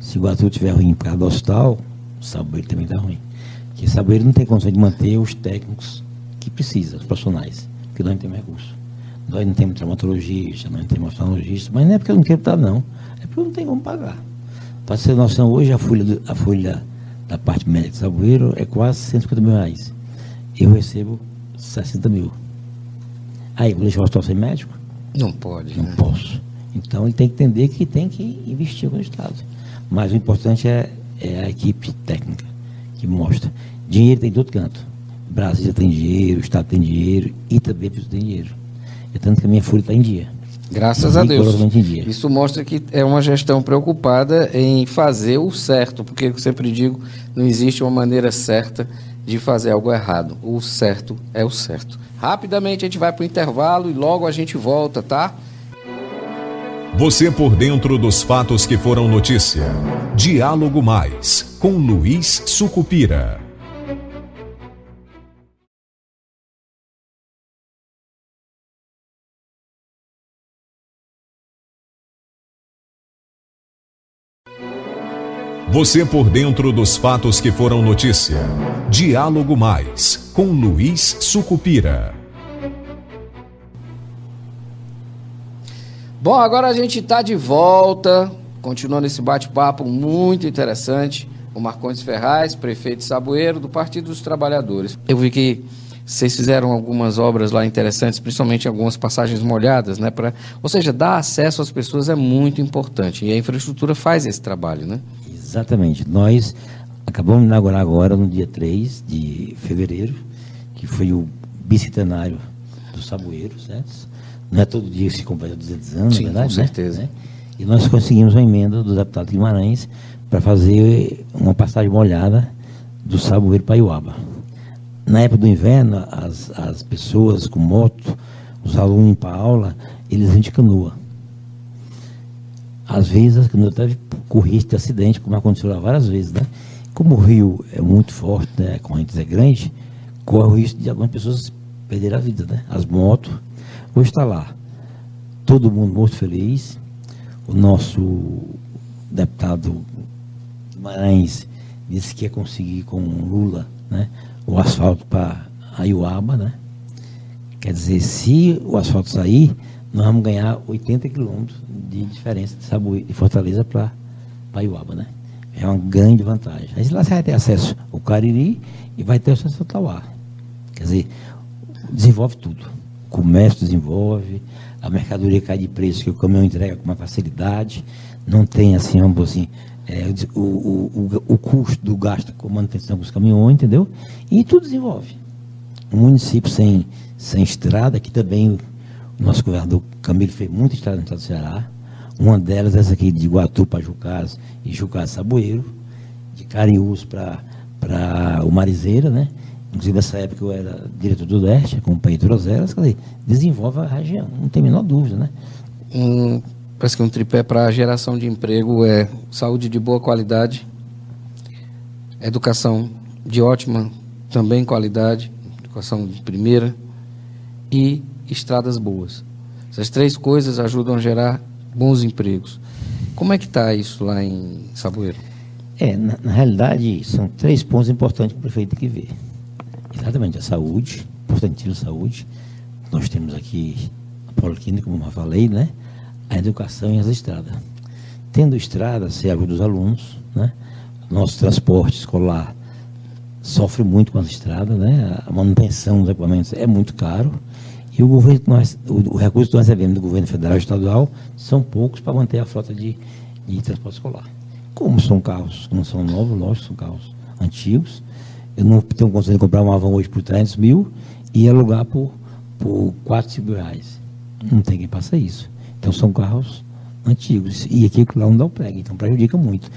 Se Iguatu estiver ruim por causa do hospital, Salgueiro também está ruim. Porque Saboeiro não tem condição de manter os técnicos que precisa, os profissionais, porque nós não temos recurso. Nós não temos traumatologista, nós não temos oftalmologista, mas não é porque eu não quero estar, não. É porque eu não tenho como pagar. Para ter noção, hoje a folha, do, a folha da parte médica de Saboeiro é quase 150 mil reais. Eu recebo 60 mil. Aí, vou deixar o hospital sem médico? Não pode. Não né? posso. Então, ele tem que entender que tem que investir no Estado. Mas o importante é, é a equipe técnica que mostra. Dinheiro tem todo canto. Brasília tem dinheiro, o Estado tem dinheiro e também precisa tem dinheiro. É tanto que a minha folha está em dia. Graças a Deus. Isso mostra que é uma gestão preocupada em fazer o certo, porque eu sempre digo, não existe uma maneira certa de fazer algo errado. O certo é o certo. Rapidamente a gente vai para o intervalo e logo a gente volta, tá? Você por dentro dos fatos que foram notícia. Diálogo Mais com Luiz Sucupira. Você por dentro dos fatos que foram notícia. Diálogo Mais com Luiz Sucupira. Bom, agora a gente está de volta, continuando esse bate-papo muito interessante. O Marcondes Ferraz, prefeito de Saboeiro, do Partido dos Trabalhadores. Eu vi que vocês fizeram algumas obras lá interessantes, principalmente algumas passagens molhadas, né? Pra, ou seja, dar acesso às pessoas é muito importante. E a infraestrutura faz esse trabalho, né? Exatamente. Nós acabamos de inaugurar agora, no dia 3 de fevereiro, que foi o bicentenário do Saboeiro, certo? Não é todo dia que se completa 200 anos, Sim, verdade? Com né? certeza. Né? E nós conseguimos uma emenda do deputado Guimarães para fazer uma passagem molhada do Saboeiro para Iuaba. Na época do inverno, as, as pessoas com moto, os alunos para aula, eles vêm de canoa. Às vezes a canoa teve com risco de acidente, como aconteceu lá várias vezes, né? Como o rio é muito forte, né? a corrente é grande, corre o risco de algumas pessoas perderem a vida, né? As motos Hoje está lá. Todo mundo muito feliz. O nosso deputado Guimarães disse que ia conseguir com Lula né, o asfalto para Aiuaba, né? Quer dizer, se o asfalto sair, nós vamos ganhar 80 quilômetros de diferença de, Sabuí, de Fortaleza para Aiuaba, né? É uma grande vantagem. Aí lá você vai ter acesso ao Cariri e vai ter acesso ao Tauá. Quer dizer, desenvolve tudo comércio desenvolve, a mercadoria cai de preço que o caminhão entrega com uma facilidade, não tem assim, vamos assim, é, o, o, o, o, custo do gasto com manutenção dos caminhões, entendeu? E tudo desenvolve. Um município sem, sem estrada, que também o nosso governador Camilo fez muita estrada no estado do Ceará. Uma delas, essa aqui de Iguatu para Jucás e Jucás Saboeiro, de Cariús para o Marizeira, né? Inclusive, nessa época eu era diretor do Leste, acompanhei todas elas, falei, desenvolve a região, não tem a menor dúvida, né? Um, parece que um tripé para a geração de emprego é saúde de boa qualidade, educação de ótima também qualidade, educação de primeira e estradas boas. Essas três coisas ajudam a gerar bons empregos. Como é que está isso lá em Saboeiro? É, na, na, realidade, são três pontos importantes que o prefeito tem que ver. Exatamente, a saúde, importantíssima a saúde. Nós temos aqui a Poliquínica, como eu falei, né? A educação e as estradas. Tendo estrada, se ajuda os alunos, né? Nosso transporte escolar sofre muito com as estradas, né? A manutenção dos equipamentos é muito caro. E o, governo nós, o, o recurso que nós recebemos do governo federal e estadual são poucos para manter a frota de, de transporte escolar. Como são carros, não são novos, lógico, são carros antigos, eu não tenho condição de comprar uma van hoje por 300 mil e alugar por, por 4, 5 reais. Não tem quem faça isso. Então são carros antigos. E aqui lá não dá o prego, então prejudica muito.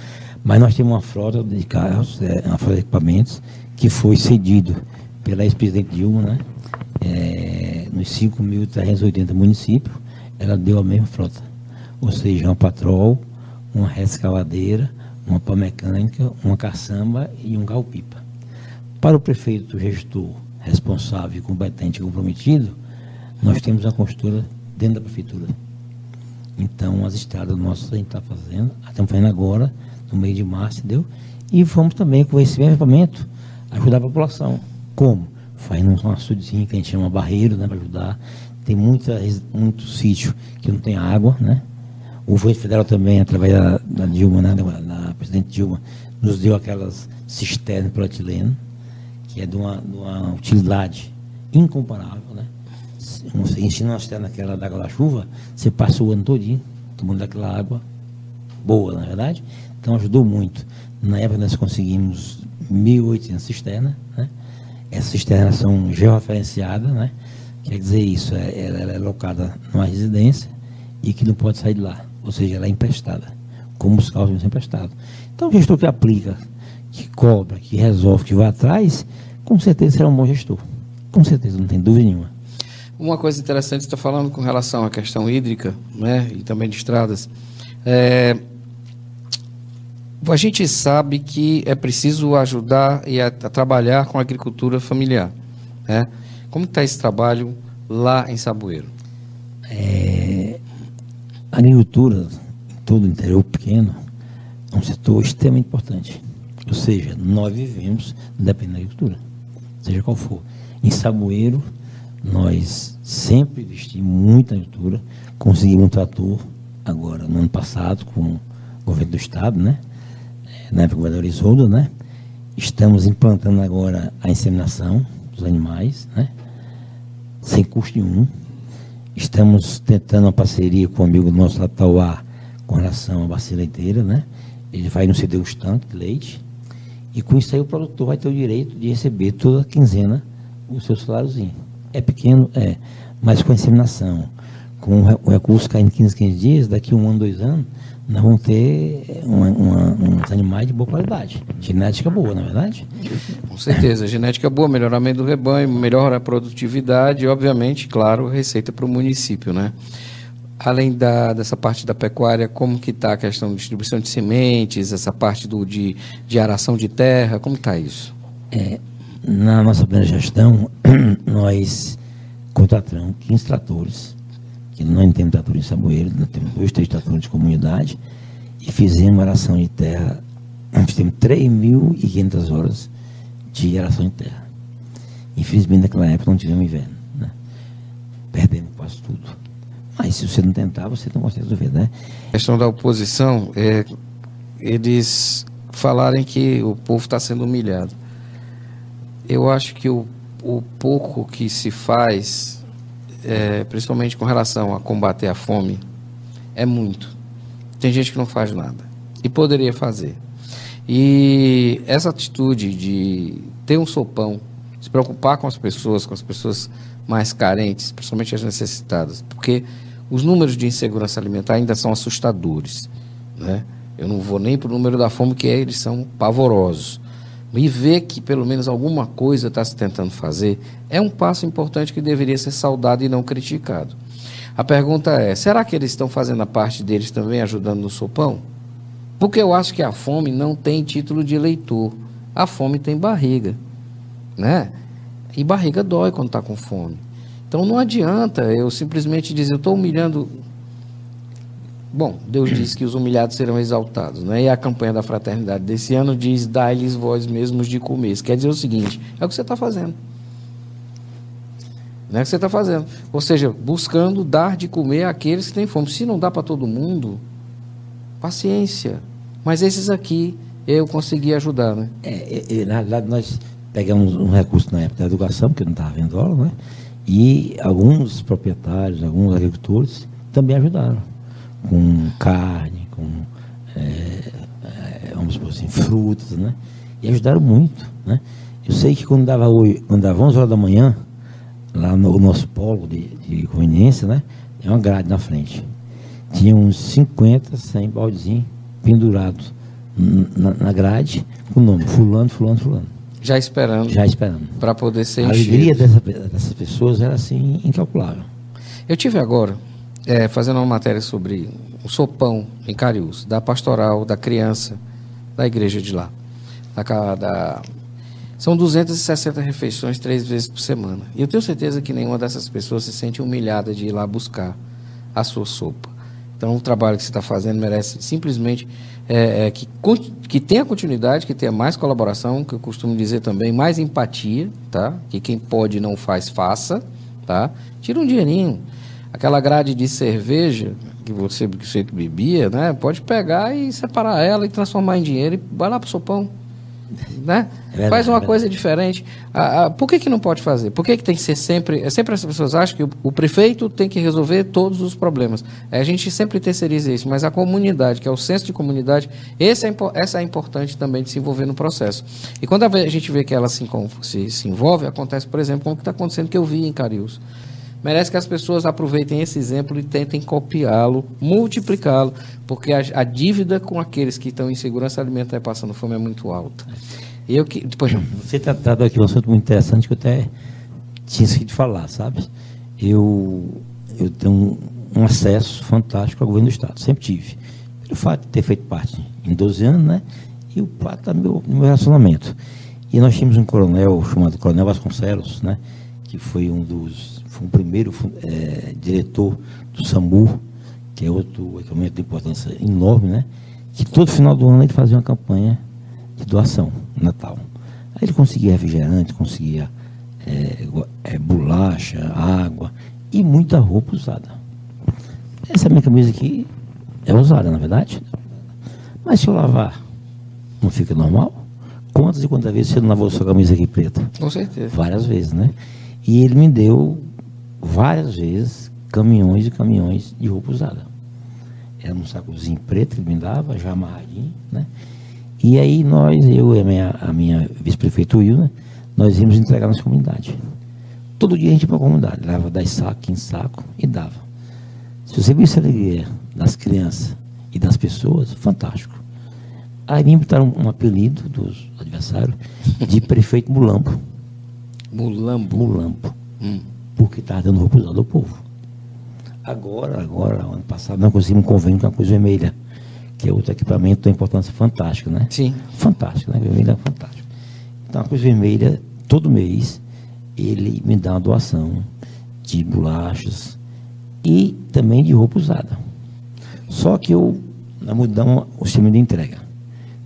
Mas nós temos uma frota de carros, é, uma frota de equipamentos, que foi cedido pela ex-presidente Dilma, né? É, nos 5.380 municípios, ela deu a mesma frota. Ou seja, uma patrol, uma rescavadeira, uma pá mecânica, uma caçamba e um galpipa. Para o prefeito gestor responsável, competente e comprometido, nós temos a construtora dentro da prefeitura. Então, as estradas nossas a gente está fazendo, estamos fazendo agora, no mês de março, entendeu? E vamos também, com esse mesmo equipamento, ajudar a população. Como? Fazendo um açudezinho que a gente chama barreiro, né, para ajudar. Tem muita, muito sítio que não tem água, né? O governo federal também, através da, da Dilma, né, da, da presidente Dilma, nos deu aquelas cisternas para etileno que é de uma, de uma utilidade incomparável, né? Você ensina uma cisterna naquela água da chuva, você passa o ano todinho tomando aquela água boa, na é verdade. Então ajudou muito. Na época nós conseguimos 1.800 cisternas, né? Essas cisternas são georreferenciadas, né? Quer dizer isso, é, ela é locada numa residência e que não pode sair de lá. Ou seja, ela é emprestada, como os carros são emprestados. Então o gestor que aplica, que cobra, que resolve, que vai atrás, com certeza será um bom gestor. Com certeza, não tem dúvida nenhuma. Uma coisa interessante, você está falando com relação à questão hídrica né, e também de estradas. É, a gente sabe que é preciso ajudar e a, a trabalhar com a agricultura familiar. Né? Como está esse trabalho lá em Saboeiro? É, a agricultura, em todo o interior pequeno, é um setor extremamente importante. Ou seja, nós vivemos dependendo da agricultura seja qual for. Em Saboeiro, nós sempre investimos muito na agricultura, conseguimos um trator agora, no ano passado, com o governo do Estado, né? É, na época do governador Isoldo, né? Estamos implantando agora a inseminação dos animais, né? Sem custo nenhum. Estamos tentando uma parceria com um amigo nosso lá Tauá com relação à bacia leiteira, né? Ele vai nos ceder os tanques de leite e com isso aí o produtor vai ter o direito de receber toda quinzena o seu saláriozinho. É pequeno, é, mas com a inseminação, com o recurso caindo 15, 15 dias, daqui um ano, dois anos, nós vamos ter uma, uma, uns animais de boa qualidade. Genética boa, na é verdade? Com certeza, genética boa, melhoramento do rebanho, melhora a produtividade e, obviamente, claro, receita para o município, né? Além da, dessa parte da pecuária, como que está a questão de distribuição de sementes, essa parte do, de, de aração de terra, como está isso? É, na nossa primeira gestão, nós contratamos 15 tratores, que não temos tratores em Saboeiro, nós temos dois, três tratores de comunidade, e fizemos aração de terra, nós temos 3.500 horas de aração de terra. Infelizmente, naquela época não tivemos inverno, né? perdemos quase tudo. Mas se você não tentar, você não consegue resolver, né? A questão da oposição é eles falarem que o povo está sendo humilhado. Eu acho que o, o pouco que se faz é, principalmente com relação a combater a fome, é muito. Tem gente que não faz nada e poderia fazer. E essa atitude de ter um sopão, se preocupar com as pessoas, com as pessoas mais carentes, principalmente as necessitadas, porque os números de insegurança alimentar ainda são assustadores, né? Eu não vou nem para o número da fome, que é, eles são pavorosos. E ver que pelo menos alguma coisa está se tentando fazer é um passo importante que deveria ser saudado e não criticado. A pergunta é: será que eles estão fazendo a parte deles também ajudando no sopão? Porque eu acho que a fome não tem título de eleitor. A fome tem barriga, né? E barriga dói quando está com fome. Então não adianta eu simplesmente dizer, eu estou humilhando Bom, Deus diz que os humilhados serão exaltados, né? E a campanha da fraternidade desse ano diz: dai-lhes vós mesmos de comer. Isso quer dizer o seguinte: é o que você está fazendo. Não é o que você está fazendo. Ou seja, buscando dar de comer àqueles que têm fome. Se não dá para todo mundo, paciência. Mas esses aqui eu consegui ajudar, né? É, é, na verdade, nós pegamos um recurso na época da educação, porque não estava vendo aula, né? E alguns proprietários, alguns agricultores também ajudaram com carne, com é, é, vamos supor assim, frutas, né? E ajudaram muito, né? Eu sei que quando dava, quando dava 11 horas da manhã, lá no nosso polo de, de conveniência, né? Tem uma grade na frente. Tinha uns 50, 100 baldezinhos pendurados na, na grade, com o nome fulano, fulano, fulano. Já esperando. Já esperando. Para poder ser A alegria dessa, dessas pessoas era assim incalculável. Eu tive agora é, fazendo uma matéria sobre o sopão em Cariús, da pastoral, da criança, da igreja de lá. Da, da, são 260 refeições três vezes por semana. E eu tenho certeza que nenhuma dessas pessoas se sente humilhada de ir lá buscar a sua sopa. Então, o trabalho que você está fazendo merece simplesmente é, é, que, que tenha continuidade, que tenha mais colaboração, que eu costumo dizer também, mais empatia, tá? Que quem pode não faz, faça, tá? Tira um dinheirinho aquela grade de cerveja que você, que você bebia, né? Pode pegar e separar ela e transformar em dinheiro e vai lá pro sopão. Né? É Faz uma é coisa diferente. Ah, ah, por que, que não pode fazer? Por que, que tem que ser sempre. É sempre as pessoas acham que o, o, prefeito tem que resolver todos os problemas. É, a gente sempre terceiriza isso, mas a comunidade, que é o senso de comunidade, esse é, essa é importante também de se envolver no processo. E quando a gente vê que ela se, se, se envolve, acontece, por exemplo, como está acontecendo que eu vi em Cariús merece que as pessoas aproveitem esse exemplo e tentem copiá-lo, multiplicá-lo, porque a, a, dívida com aqueles que estão em segurança alimentar e passando fome é muito alta. Eu que, depois, Você está tratando aqui um assunto muito interessante que eu até tinha esquecido de falar, sabe? Eu, eu tenho um, acesso fantástico ao governo do Estado, sempre tive. Pelo fato de ter feito parte em 12 anos, né? E o fato do meu, meu relacionamento. E nós tínhamos um coronel chamado Coronel Vasconcelos, né? Que foi um dos foi o primeiro é, diretor do SAMU, que é outro equipamento de importância enorme, né? Que todo final do ano ele fazia uma campanha de doação, Natal. Aí ele conseguia refrigerante, conseguia é, é, bolacha, água e muita roupa usada. Essa minha camisa aqui é usada, na verdade. Mas se eu lavar, não fica normal? Quantas e quantas vezes você não lavou sua camisa aqui preta? Com certeza. Várias vezes, né? E ele me deu várias vezes caminhões e caminhões de roupa usada. Era um sacozinho preto que ele me dava, já amarradinho, né? E aí nós, eu e a minha, a minha vice-prefeito Will, né? nós íamos entregar nas comunidades. Todo dia a gente ia para a comunidade, leva 10 sacos em saco e dava. Se você visse a alegria das crianças e das pessoas, fantástico. Aí me botaram um apelido dos adversários de prefeito Mulambo. Mulambo? Mulambo. Hum porque estava dando roupa usada ao povo. Agora, agora, ano passado, nós conseguimos um convênio com a Cruz Vermelha, que é outro equipamento de importância fantástica, né? Sim. Fantástico, né? Vermelha é fantástico. Então, a Cruz Vermelha, todo mês, ele me dá uma doação de bolachas e também de roupa usada. Só que eu, na mudamos o sistema de entrega.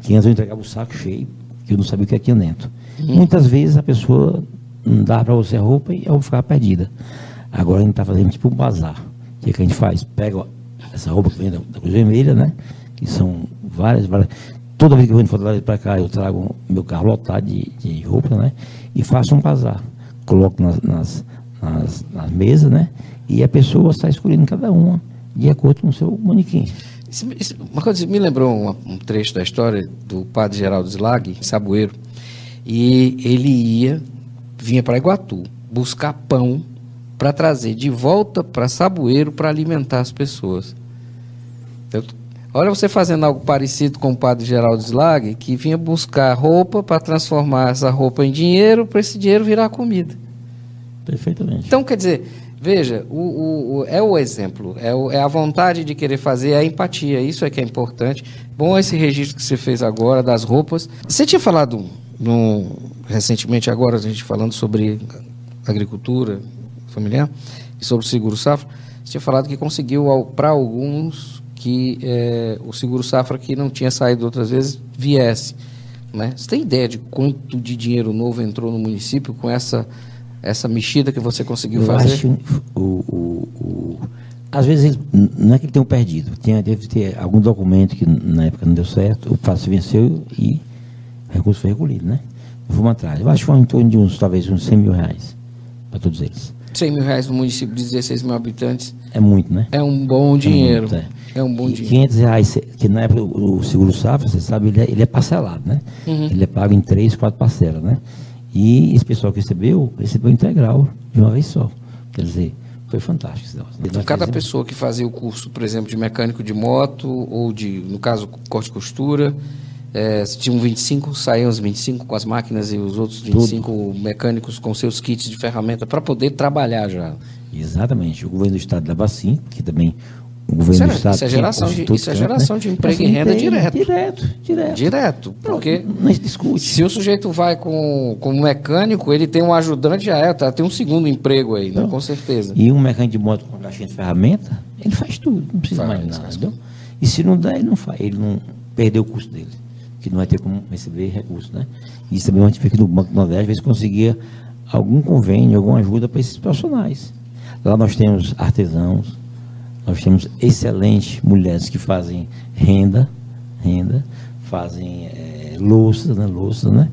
Que antes eu entregava o saco cheio, que eu não sabia o que tinha dentro. Uhum. Muitas vezes a pessoa não dá para você roupa e a roupa ficava perdida. Agora a gente está fazendo tipo um bazar. O que, é que a gente faz? Pega essa roupa que vem da, da Cruz Vermelha, né? Que são várias, várias. Toda vez que eu venho de para cá, eu trago meu carro lotado de, de roupa, né? E faço um bazar. Coloco nas, nas, nas, nas mesas, né? E a pessoa sai escolhendo cada uma de acordo com o seu manequim. Isso, isso, uma coisa me lembrou um trecho da história do padre Geraldo Slag, saboeiro, e ele ia, vinha para Iguatu, buscar pão para trazer de volta para Saboeiro para alimentar as pessoas. Então, olha você fazendo algo parecido com o padre Geraldo Slag, que vinha buscar roupa para transformar essa roupa em dinheiro, para esse dinheiro virar comida. Perfeitamente. Então, quer dizer, veja, o, o, o é o exemplo, é, o, é, a vontade de querer fazer, é a empatia, isso é que é importante. Bom esse registro que você fez agora das roupas. Você tinha falado recentemente, agora, a gente falando sobre agricultura familiar e sobre o seguro safra, você tinha falado que conseguiu, para alguns, que é, o seguro safra que não tinha saído outras vezes viesse. Né? Você tem ideia de quanto de dinheiro novo entrou no município com essa essa mexida que você conseguiu eu fazer? Acho, o, o, o, às vezes não é que ele tenha perdido, tinha, deve ter algum documento que na época não deu certo, o fato venceu e o recurso foi recolhido, né? Vamos atrás. Eu acho que foi em torno de uns, talvez, uns 100 mil reais para todos eles. 100 mil reais no município de 16 mil habitantes. É muito, né? É um bom dinheiro. É, muito, é. é um bom e dinheiro. 500 reais, que na época o seguro safra, você sabe, ele é, ele é parcelado, né? Uhum. Ele é pago em três, quatro parcelas, né? E esse pessoal que recebeu, recebeu integral de uma vez só. Quer dizer, foi fantástico. Então, cada pessoa que fazia o curso, por exemplo, de mecânico de moto, ou de, no caso, corte e costura, é, tinham 25, saíam os 25 com as máquinas e os outros 25 Tudo. mecânicos com seus kits de ferramenta para poder trabalhar já. Exatamente. O governo do estado da Bacim, que também o governo isso, do Estado. Isso é geração, de, isso é geração né? de emprego e renda direto. Direto, direto. Direto. Porque discute. se o sujeito vai com, com um mecânico, ele tem um ajudante, já é, tá, tem um segundo emprego aí, né? com certeza. E um mecânico de moto com caixinha de ferramenta, ele faz tudo, não precisa faz, mais nada. E se não dá, ele não faz, ele não perdeu o custo dele, que não vai ter como receber recurso, né? Isso também gente aqui no Banco do Nordeste, às vezes conseguia algum convênio, alguma ajuda para esses profissionais. Lá nós temos artesãos, nós temos excelentes mulheres que fazem renda, renda, fazem é, louças, né, louças, né?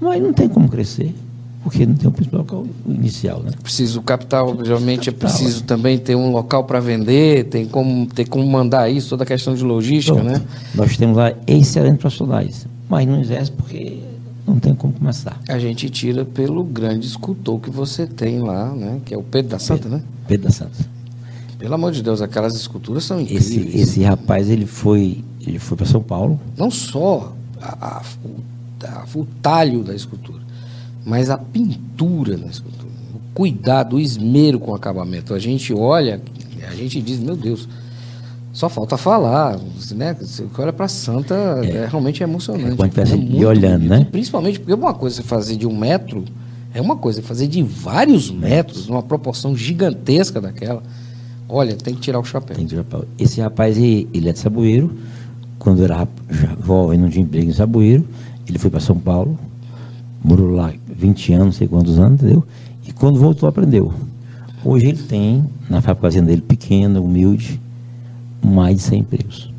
Mas não tem como crescer, porque não tem o principal local inicial, né? Preciso o capital, obviamente é preciso é. também ter um local para vender, tem como ter como mandar isso, toda a questão de logística, Pronto. né? Nós temos lá excelentes profissionais, mas não exerce porque não tem como começar. A gente tira pelo grande escultor que você tem lá, né? Que é o Pedro da Santa, Pedro, né? Pedro da Santa. Pelo amor de Deus, aquelas esculturas são incríveis. Esse, esse rapaz, ele foi, ele foi para São Paulo. Não só a, a, o, o talho da escultura, mas a pintura da escultura. O cuidado, o esmero com o acabamento. A gente olha, a gente diz, meu Deus, só falta falar, né? Você olha para Santa, é, é, realmente é emocionante. É, é e olhando, né? Principalmente porque uma coisa é fazer de um metro, é uma coisa é fazer de vários metros, numa proporção gigantesca daquela. Olha, tem que tirar o chapéu. Tem que tirar o chapéu. Esse rapaz, ele é de Saboeiro. Quando era jovem, não tinha emprego em Saboeiro. Ele foi para São Paulo. Morou lá 20 anos, não sei quantos anos, entendeu? E quando voltou, aprendeu. Hoje ele tem, na fábrica dele, pequena, humilde, mais de 100 empregos.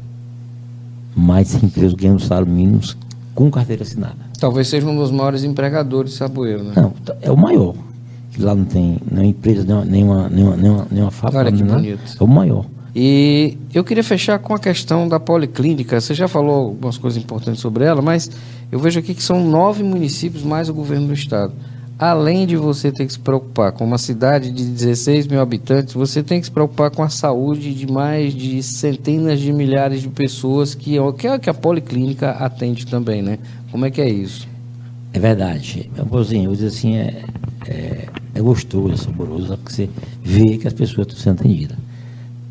Mais de 100 empregos ganhando salário mínimo com carteira assinada. Talvez seja um dos maiores empregadores de Saboeiro, né? Não, é o maior lá não tem nenhuma empresa, nenhuma, nenhuma, nenhuma, nenhuma, nenhuma fábrica. Olha que bonito. É o maior. E eu queria fechar com a questão da policlínica. Você já falou algumas coisas importantes sobre ela, mas eu vejo aqui que são nove municípios mais o governo do estado. Além de você ter que se preocupar com uma cidade de 16 mil habitantes, você tem que se preocupar com a saúde de mais de centenas de milhares de pessoas que, que é que a policlínica atende também, né? Como é que é isso? É verdade. Amorzinho, eu dizer assim, é, é, é gostoso, é saboroso, porque você vê que as pessoas estão sendo atendidas.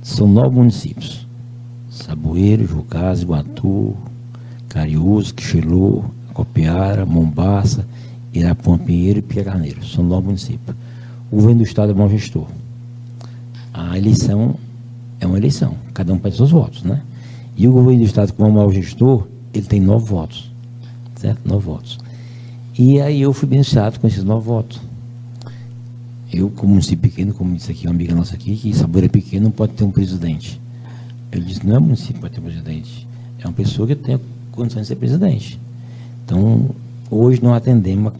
São nove municípios. Saboeiro, Jucás, Iguatu, Cariús, Quixelô, Copiara, Mombaça, Irapuã Pinheiro e Pia Carneiro. São nove municípios. O governo do Estado é bom gestor. A eleição é uma eleição. Cada um pede seus votos, né? E o governo do Estado, como é mau gestor, ele tem nove votos. Certo? Nove votos. E aí eu fui beneficiado com esses nove votos. Eu, como município pequeno, como disse aqui uma amiga nossa aqui, que Sabor é pequeno, não pode ter um presidente. Eu disse, não é município que pode ter um presidente. É uma pessoa que tem a condição de ser presidente. Então, hoje nós atendemos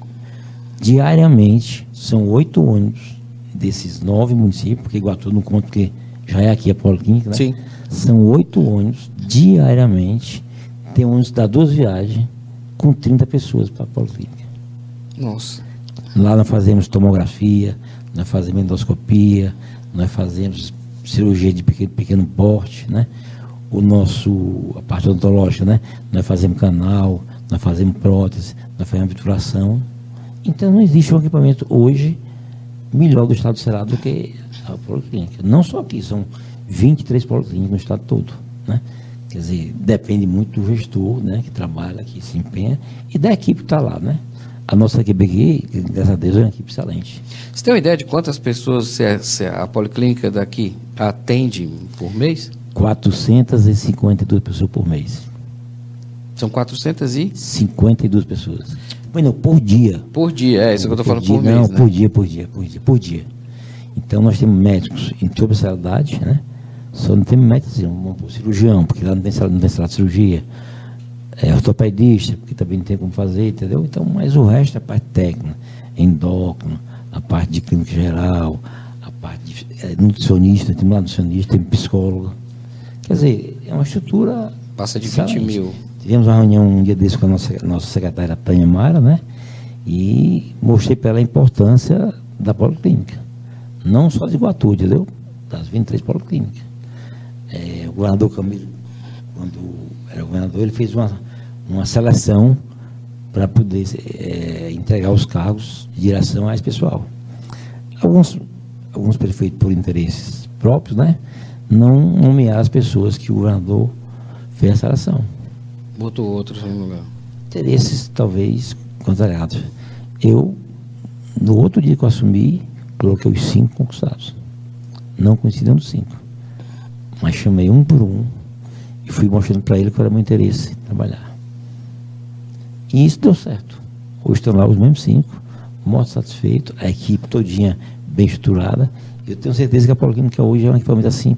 diariamente, são oito ônibus desses nove municípios, porque Iguatu não conta porque já é aqui a Policlínica, né? Sim. São oito ônibus diariamente. Tem ônibus que dá duas viagens com 30 pessoas para a Policlínica. Nossa. Lá nós fazemos tomografia, nós fazemos endoscopia, nós fazemos cirurgia de pequeno, pequeno porte, né? O nosso, a parte odontológica, né? Nós fazemos canal, nós fazemos prótese, nós fazemos obturação. Então não existe um equipamento hoje melhor do estado do Ceará do que a policlínica. Não só aqui, são 23 policlínicas no estado todo, né? Quer dizer, depende muito do gestor, né? Que trabalha, que se empenha, e da equipe que está lá, né? A nossa equipe aqui, graças a Deus, é uma equipe excelente. Você tem uma ideia de quantas pessoas a, se a policlínica daqui atende por mês? 452 pessoas por mês. São 400 e 52 pessoas. Bueno, por dia. por dia, é isso que eu estou falando dia, por Não, mês, né? por dia, por dia, por dia, por dia. Então nós temos médicos em toda especialidade, né? Só não temos médicos assim, um, um cirurgião, porque lá não tem sala, não tem sala de cirurgia. É ortopedista, porque também não tem como fazer, entendeu? Então, mas o resto é a parte técnica, endócrino, a parte de clínica geral, a parte de é, nutricionista, tem lá nutricionista, tem psicólogo. Quer dizer, é uma estrutura. Passa de 20 excelente. mil. Tivemos uma reunião um dia desse com a nossa, nossa secretária Tânia Mara, né? E mostrei para ela a importância da policlínica. Não só de Iguatu, entendeu? Das 23 policlínicas. É, o governador Camilo, quando era governador, ele fez uma, uma seleção para poder é, entregar os cargos de direção a esse pessoal. Alguns, alguns prefeitos, por interesses próprios, né? Não nomearam as pessoas que o governador fez a seleção Botou outros no lugar. interesses talvez contrariados. Eu, no outro dia que eu assumi, coloquei os cinco concursados. Não dos cinco. Mas chamei um por um e fui mostrando para ele qual era o meu interesse em trabalhar. E isso deu certo. Hoje estão lá os mesmos cinco, muito satisfeito, a equipe todinha bem estruturada. Eu tenho certeza que a Poliquímica hoje é um equipamento assim,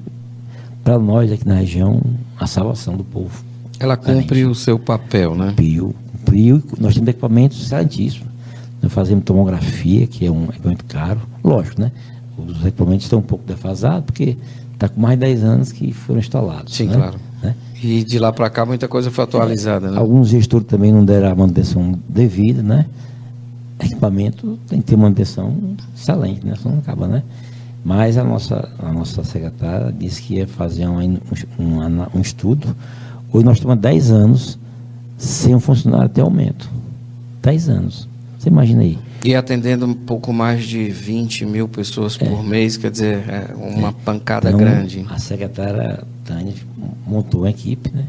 para nós aqui na região, a salvação do povo Ela cumpre o seu papel, né? cumpriu, cumpriu. Nós temos equipamentos excelentíssimos. Nós fazemos tomografia, que é um equipamento caro. Lógico, né? Os equipamentos estão um pouco defasados, porque está com mais de 10 anos que foram instalados. Sim, né? claro. Né? E de lá para cá muita coisa foi atualizada, né? Alguns gestores também não deram a manutenção devida, né? Equipamento tem que ter manutenção excelente, né? Senão não acaba, né? Mas a nossa, a nossa secretária disse que ia fazer um, um, um, estudo. Hoje nós estamos há 10 anos sem um funcionário ter aumento. 10 anos. Você imagina aí. E atendendo um pouco mais de 20 mil pessoas por mês, quer dizer, é uma pancada Então, grande. A secretária Tânia montou uma equipe, né?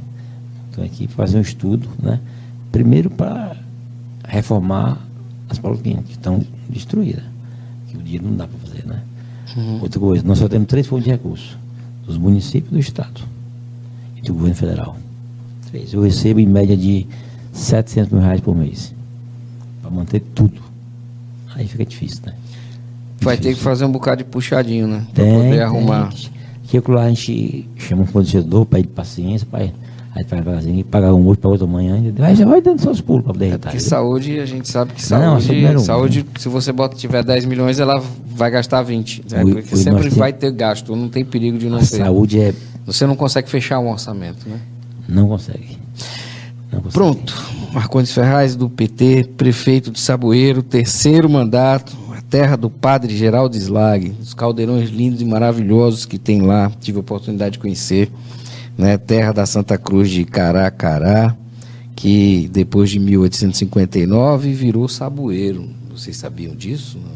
Montou uma equipe, fazer um estudo, né? Primeiro para reformar as policlínicas que estão destruídas. Que o dinheiro não dá para fazer, né? Outra coisa, nós só temos três fontes de recursos. Dos municípios do Estado e do governo federal. Três. Eu recebo em média de 700 mil reais por mês. Para manter tudo. Aí fica difícil, né? Vai ter que Difícil. fazer um bocado de puxadinho, né? Para Tem, poder tem. arrumar. Que aquilo lá a gente chama um fornecedor para ir de paciência, para aí vai fazer, pagar um hoje para outro amanhã, aí já vai dando seus pulos para poder É viu? saúde, a gente sabe que Não, saúde, número um, saúde se você bota, tiver 10 milhões, ela vai gastar 20. né? O- Porque o sempre vai ter gasto, não tem perigo de não ter. saúde é. Você não consegue fechar um orçamento, né? Não consegue. Não consegue. Pronto. Marcondes Ferraz, do PT, prefeito de Saboeiro, terceiro mandato, a terra do padre Geraldo Slag, os caldeirões lindos e maravilhosos que tem lá, tive a oportunidade de conhecer, né? Terra da Santa Cruz de Caracará, que depois de 1859 virou Saboeiro. Vocês sabiam disso? Não?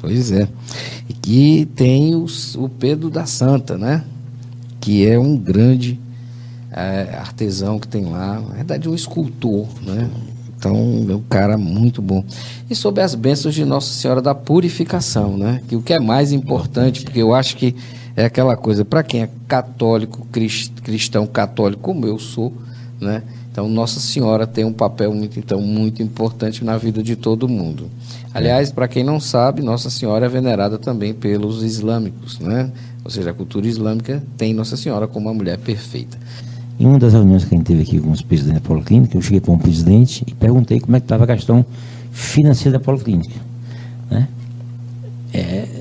Pois é. E que tem os- o Pedro da Santa, né? Que é um grande é, artesão que tem lá, na verdade um escultor, né? Então é um cara muito bom. E sobre as bênçãos de Nossa Senhora da Purificação, né? Que o que é mais importante, porque eu acho que é aquela coisa, para quem é católico, cris- cristão católico, como eu sou, né? Então Nossa Senhora tem um papel muito, então, muito importante na vida de todo mundo. Aliás, para quem não sabe, Nossa Senhora é venerada também pelos islâmicos, né? Ou seja, a cultura islâmica tem Nossa Senhora como uma mulher perfeita. Em uma das reuniões que a gente teve aqui com os presidentes da Policlínica, eu cheguei para um presidente e perguntei como é que estava a questão financeira da Policlínica. Né? É,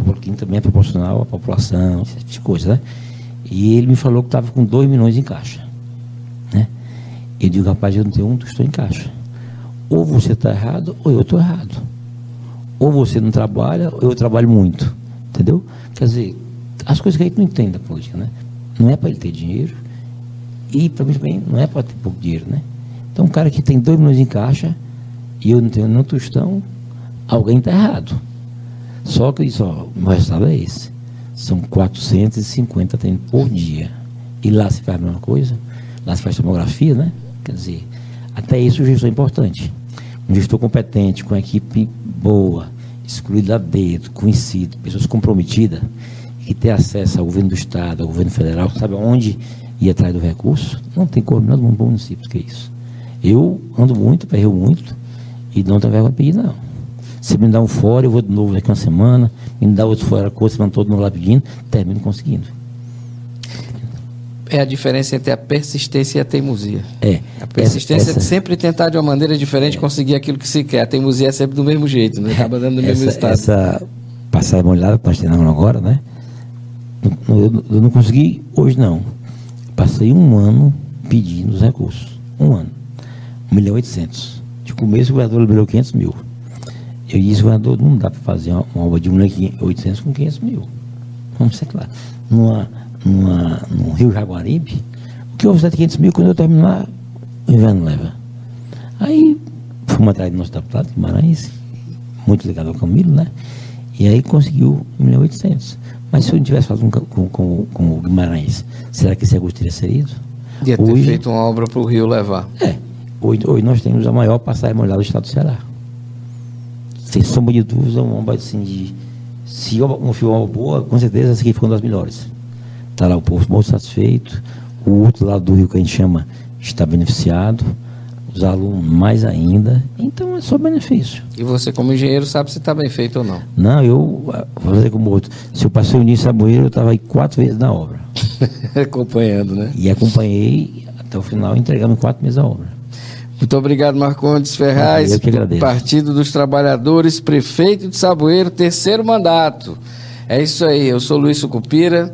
porque também é proporcional à população, esse tipo de coisa, né? E ele me falou que estava com 2 milhões em caixa. Né? Eu digo, rapaz, eu não tenho um estou em caixa. Ou você está errado, ou eu estou errado. Ou você não trabalha, ou eu trabalho muito. Entendeu? Quer dizer, as coisas que a gente não entende da política, né? Não é para ele ter dinheiro, e para mim também não é para ter pouco dinheiro, né? Então, um cara que tem 2 milhões em caixa e eu não tenho nenhum tostão, alguém está errado. Só que só, o resultado é esse. São 450 treinos por dia. E lá se faz a mesma coisa, lá se faz tomografia, né? Quer dizer, até isso o gestor é importante. Um gestor competente, com equipe boa, excluído lá dentro, conhecido, pessoas comprometidas, que tem acesso ao governo do Estado, ao governo federal, sabe onde ir atrás do recurso, não tem como no mundo município que é isso. Eu ando muito, perreo muito, e não tenho vergonha de pedir, não. Se me dá um fora, eu vou de novo daqui uma semana, me dá outro fora, coisa, semana todo lá pedindo, termino conseguindo. É a diferença entre a persistência e a teimosia. É. A persistência essa, é sempre tentar de uma maneira diferente é. conseguir aquilo que se quer. A teimosia é sempre do mesmo jeito, né? acaba dando no essa, mesmo estado. Essa passada molhada que nós temos agora, né? Eu, eu não consegui hoje, não. Passei um ano pedindo os recursos. Um ano. 1 milhão e 800. De começo, o governador liberou 500 mil. Eu disse, governador, não dá para fazer uma, uma obra de 1 milhão e 800 com 500 mil. Vamos ser claro. Numa, numa, no Rio Jaguaribe, o que eu vou fazer de 500 mil quando eu terminar, o inverno leva. Aí, fomos atrás do nosso deputado, Guimarães, muito ligado ao Camilo, né? E aí conseguiu 1 milhão e 800. Mas se eu não tivesse falado com, com, com, o Guimarães, será que esse recurso teria serido? Ia ter hoje, feito uma obra para o Rio levar. É. Hoje, hoje nós temos a maior passagem molhada do estado do Ceará. Sem sombra de dúvida, uma obra assim de. Se uma filma boa, com certeza essa aqui foi uma das melhores. Está lá o povo muito satisfeito, o outro lado do rio que a gente chama está beneficiado os alunos mais ainda. Então é só benefício. E você, como engenheiro, sabe se está bem feito ou não? Não, eu vou fazer como outro. Se eu passei o início a Saboeiro, eu estava aí quatro vezes na obra. Acompanhando, né? E acompanhei até o final, entregando quatro meses a obra. Muito obrigado, Marcondes Ferraz. Eu que agradeço. Partido dos Trabalhadores, prefeito de Saboeiro, terceiro mandato. É isso aí, eu sou Luiz Sucupira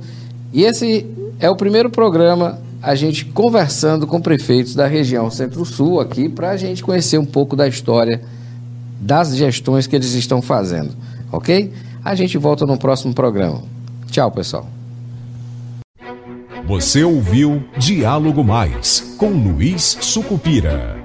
e esse é o primeiro programa a gente conversando com prefeitos da região Centro-Sul aqui para a gente conhecer um pouco da história das gestões que eles estão fazendo, ok? A gente volta no próximo programa. Tchau, pessoal. Você ouviu Diálogo Mais com Luiz Sucupira.